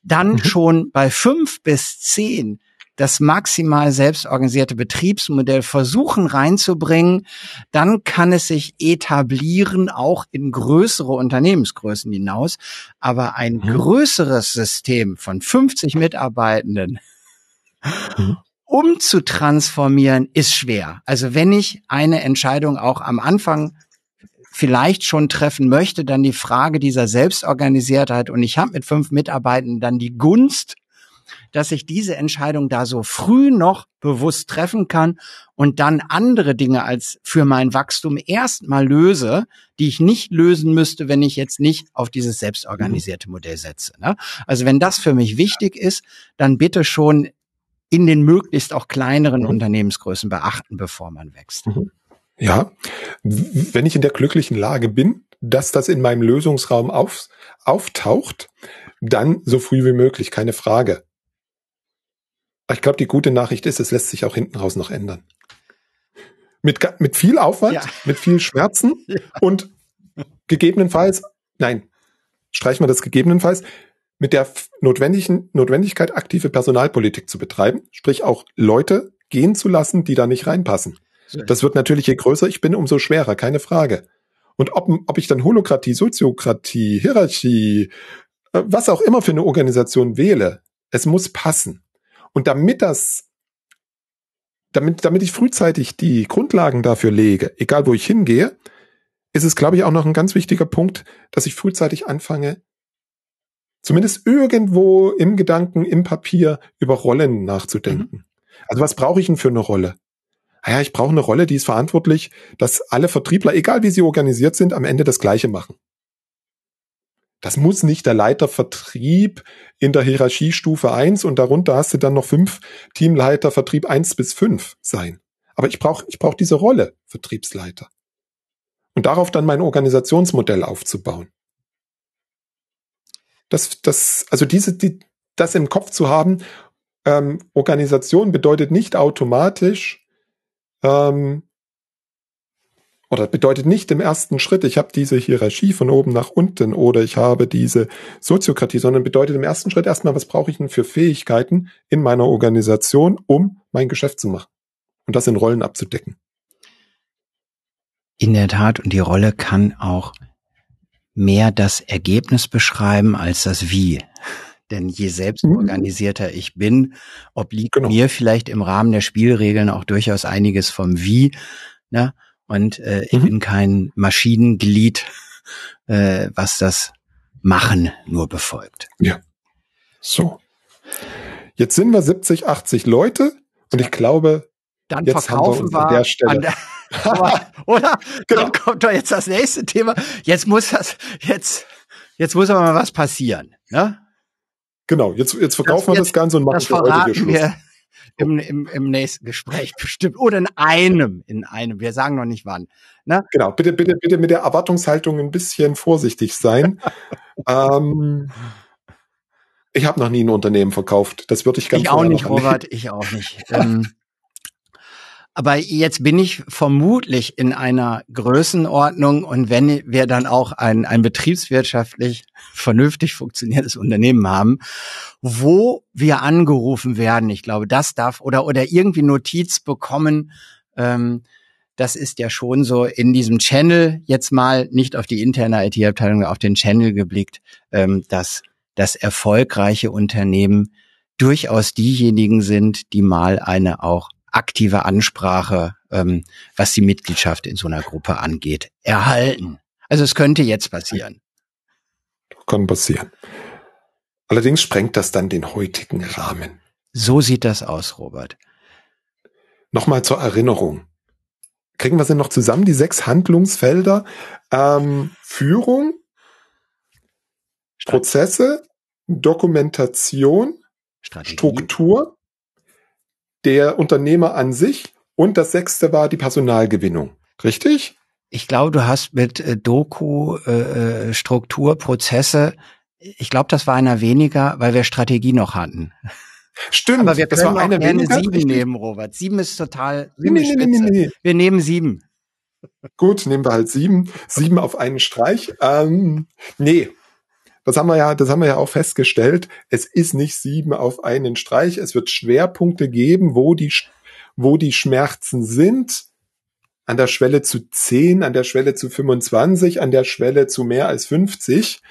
Dann mhm. schon bei fünf bis zehn das maximal selbstorganisierte Betriebsmodell versuchen reinzubringen, dann kann es sich etablieren, auch in größere Unternehmensgrößen hinaus. Aber ein mhm. größeres System von 50 Mitarbeitenden mhm. umzutransformieren, ist schwer. Also wenn ich eine Entscheidung auch am Anfang vielleicht schon treffen möchte, dann die Frage dieser Selbstorganisiertheit und ich habe mit fünf Mitarbeitenden dann die Gunst dass ich diese Entscheidung da so früh noch bewusst treffen kann und dann andere Dinge als für mein Wachstum erstmal löse, die ich nicht lösen müsste, wenn ich jetzt nicht auf dieses selbstorganisierte Modell setze. Ne? Also wenn das für mich wichtig ist, dann bitte schon in den möglichst auch kleineren mhm. Unternehmensgrößen beachten, bevor man wächst. Mhm. Ja, wenn ich in der glücklichen Lage bin, dass das in meinem Lösungsraum auf, auftaucht, dann so früh wie möglich, keine Frage. Ich glaube, die gute Nachricht ist, es lässt sich auch hinten raus noch ändern. Mit, mit viel Aufwand, ja. mit viel Schmerzen ja. und gegebenenfalls, nein, streichen wir das gegebenenfalls, mit der notwendigen Notwendigkeit, aktive Personalpolitik zu betreiben, sprich auch Leute gehen zu lassen, die da nicht reinpassen. Das wird natürlich, je größer ich bin, umso schwerer, keine Frage. Und ob, ob ich dann Holokratie, Soziokratie, Hierarchie, äh, was auch immer für eine Organisation wähle, es muss passen. Und damit das, damit, damit ich frühzeitig die Grundlagen dafür lege, egal wo ich hingehe, ist es, glaube ich, auch noch ein ganz wichtiger Punkt, dass ich frühzeitig anfange, zumindest irgendwo im Gedanken, im Papier über Rollen nachzudenken. Mhm. Also was brauche ich denn für eine Rolle? Naja, ich brauche eine Rolle, die ist verantwortlich, dass alle Vertriebler, egal wie sie organisiert sind, am Ende das Gleiche machen. Das muss nicht der Leiter Vertrieb in der Hierarchiestufe eins und darunter hast du dann noch fünf Teamleiter Vertrieb eins bis fünf sein. Aber ich brauche ich brauch diese Rolle Vertriebsleiter. Und darauf dann mein Organisationsmodell aufzubauen. Das, das, also diese, die, das im Kopf zu haben, ähm, Organisation bedeutet nicht automatisch, ähm, oder bedeutet nicht im ersten Schritt, ich habe diese Hierarchie von oben nach unten oder ich habe diese Soziokratie, sondern bedeutet im ersten Schritt erstmal, was brauche ich denn für Fähigkeiten in meiner Organisation, um mein Geschäft zu machen und das in Rollen abzudecken. In der Tat, und die Rolle kann auch mehr das Ergebnis beschreiben als das Wie. Denn je selbstorganisierter ich bin, obliegt genau. mir vielleicht im Rahmen der Spielregeln auch durchaus einiges vom Wie. Ne? Und äh, ich mhm. bin kein Maschinenglied, äh, was das Machen nur befolgt. Ja. So. Jetzt sind wir 70, 80 Leute und ich glaube, dann jetzt verkaufen wir, wir an der Stelle. An der, aber, oder? Genau. Dann kommt doch jetzt das nächste Thema. Jetzt muss das, jetzt, jetzt muss aber mal was passieren. Ne? Genau, jetzt, jetzt verkaufen das, wir das Ganze und machen das verraten Schluss. Wir, im, im, im nächsten Gespräch bestimmt. Oder in einem, in einem. Wir sagen noch nicht wann. Ne? Genau, bitte, bitte, bitte mit der Erwartungshaltung ein bisschen vorsichtig sein. ähm, ich habe noch nie ein Unternehmen verkauft. Das würde ich ganz Ich auch nicht, Robert, ich auch nicht. ähm, aber jetzt bin ich vermutlich in einer Größenordnung und wenn wir dann auch ein, ein betriebswirtschaftlich vernünftig funktionierendes Unternehmen haben, wo wir angerufen werden, ich glaube, das darf oder oder irgendwie Notiz bekommen, ähm, das ist ja schon so in diesem Channel jetzt mal nicht auf die interne IT-Abteilung, auf den Channel geblickt, ähm, dass das erfolgreiche Unternehmen durchaus diejenigen sind, die mal eine auch aktive Ansprache, ähm, was die Mitgliedschaft in so einer Gruppe angeht, erhalten. Also es könnte jetzt passieren. Kann passieren. Allerdings sprengt das dann den heutigen Rahmen. So sieht das aus, Robert. Nochmal zur Erinnerung. Kriegen wir sie noch zusammen, die sechs Handlungsfelder? Ähm, Führung, Prozesse, Dokumentation, Strategie. Struktur, der Unternehmer an sich und das sechste war die Personalgewinnung. Richtig? Ich glaube, du hast mit äh, Doku, äh, äh Struktur, Prozesse, ich glaube, das war einer weniger, weil wir Strategie noch hatten. Stimmt, aber wir können das war eine gerne sieben nehmen, Robert. Sieben ist total sieben nee, nee, nee, nee, Wir nehmen sieben. Gut, nehmen wir halt sieben. Sieben auf einen Streich. Ähm, nee, das haben wir ja, das haben wir ja auch festgestellt. Es ist nicht sieben auf einen Streich. Es wird Schwerpunkte geben, wo die, wo die Schmerzen sind. An der Schwelle zu zehn, an der Schwelle zu 25, an der Schwelle zu mehr als 50.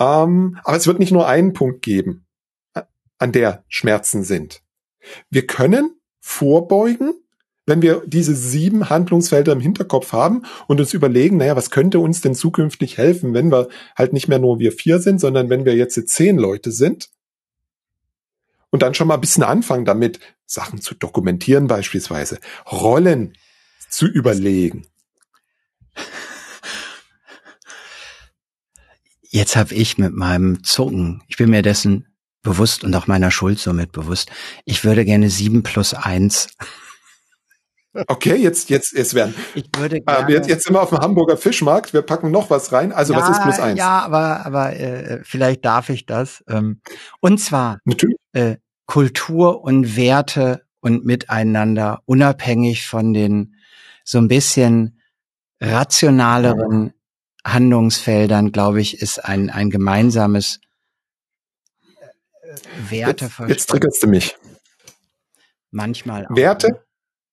Ähm, aber es wird nicht nur einen Punkt geben, an der Schmerzen sind. Wir können vorbeugen wenn wir diese sieben Handlungsfelder im Hinterkopf haben und uns überlegen, naja, was könnte uns denn zukünftig helfen, wenn wir halt nicht mehr nur wir vier sind, sondern wenn wir jetzt zehn Leute sind und dann schon mal ein bisschen anfangen damit, Sachen zu dokumentieren beispielsweise, Rollen zu überlegen. Jetzt habe ich mit meinem Zucken, ich bin mir dessen bewusst und auch meiner Schuld somit bewusst, ich würde gerne sieben plus eins Okay, jetzt, jetzt, jetzt werden. Ich würde ah, gerne, jetzt, jetzt sind wir auf dem Hamburger Fischmarkt. Wir packen noch was rein. Also ja, was ist plus eins? Ja, aber, aber äh, vielleicht darf ich das. Ähm, und zwar Natürlich. Äh, Kultur und Werte und Miteinander, unabhängig von den so ein bisschen rationaleren Handlungsfeldern, glaube ich, ist ein, ein gemeinsames äh, Werteverständnis. Jetzt, jetzt triggerst du mich. Manchmal auch. Werte?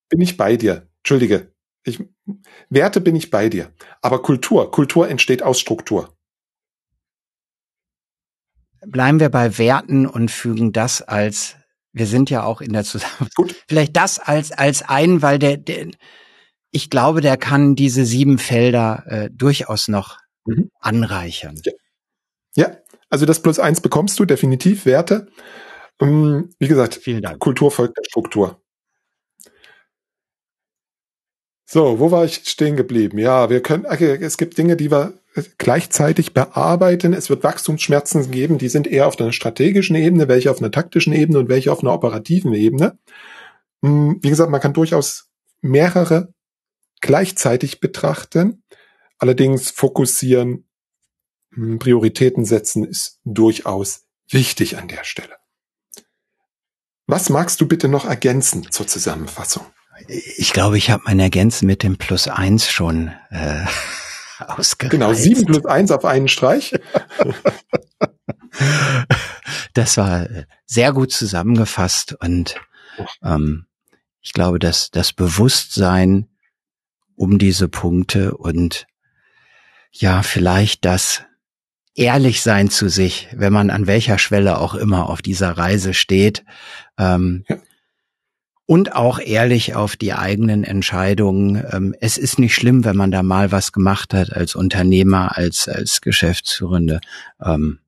Bin ich bei dir. Entschuldige. Ich, Werte bin ich bei dir. Aber Kultur, Kultur entsteht aus Struktur. Bleiben wir bei Werten und fügen das als, wir sind ja auch in der Zusammenarbeit. Gut. Vielleicht das als, als ein, weil der, der, ich glaube, der kann diese sieben Felder äh, durchaus noch mhm. anreichern. Ja. ja, also das plus eins bekommst du definitiv Werte. Um, wie gesagt, Vielen Dank. Kultur folgt der Struktur. So, wo war ich stehen geblieben? Ja, wir können, okay, es gibt Dinge, die wir gleichzeitig bearbeiten. Es wird Wachstumsschmerzen geben, die sind eher auf einer strategischen Ebene, welche auf einer taktischen Ebene und welche auf einer operativen Ebene. Hm, wie gesagt, man kann durchaus mehrere gleichzeitig betrachten. Allerdings fokussieren, hm, Prioritäten setzen ist durchaus wichtig an der Stelle. Was magst du bitte noch ergänzen zur Zusammenfassung? Ich glaube, ich habe mein Ergänzen mit dem Plus eins schon äh, ausgereizt. Genau, sieben plus eins auf einen Streich. das war sehr gut zusammengefasst und ähm, ich glaube, dass das Bewusstsein um diese Punkte und ja, vielleicht das ehrlich sein zu sich, wenn man an welcher Schwelle auch immer auf dieser Reise steht, ähm, ja und auch ehrlich auf die eigenen Entscheidungen. Ähm, es ist nicht schlimm, wenn man da mal was gemacht hat als Unternehmer, als, als Geschäftsführende. Ähm,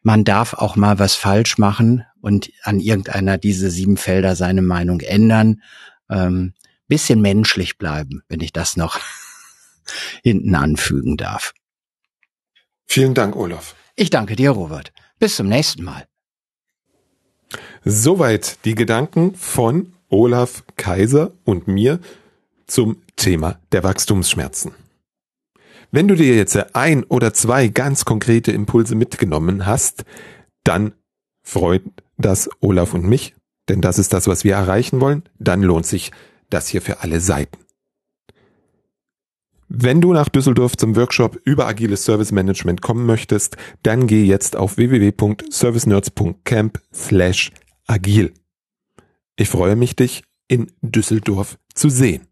man darf auch mal was falsch machen und an irgendeiner dieser sieben Felder seine Meinung ändern. Ähm, bisschen menschlich bleiben, wenn ich das noch hinten anfügen darf. Vielen Dank, Olaf. Ich danke dir, Robert. Bis zum nächsten Mal. Soweit die Gedanken von Olaf Kaiser und mir zum Thema der Wachstumsschmerzen. Wenn du dir jetzt ein oder zwei ganz konkrete Impulse mitgenommen hast, dann freut das Olaf und mich, denn das ist das, was wir erreichen wollen. Dann lohnt sich das hier für alle Seiten. Wenn du nach Düsseldorf zum Workshop über agiles Service Management kommen möchtest, dann geh jetzt auf www.servicenerds.camp slash agil. Ich freue mich, dich in Düsseldorf zu sehen.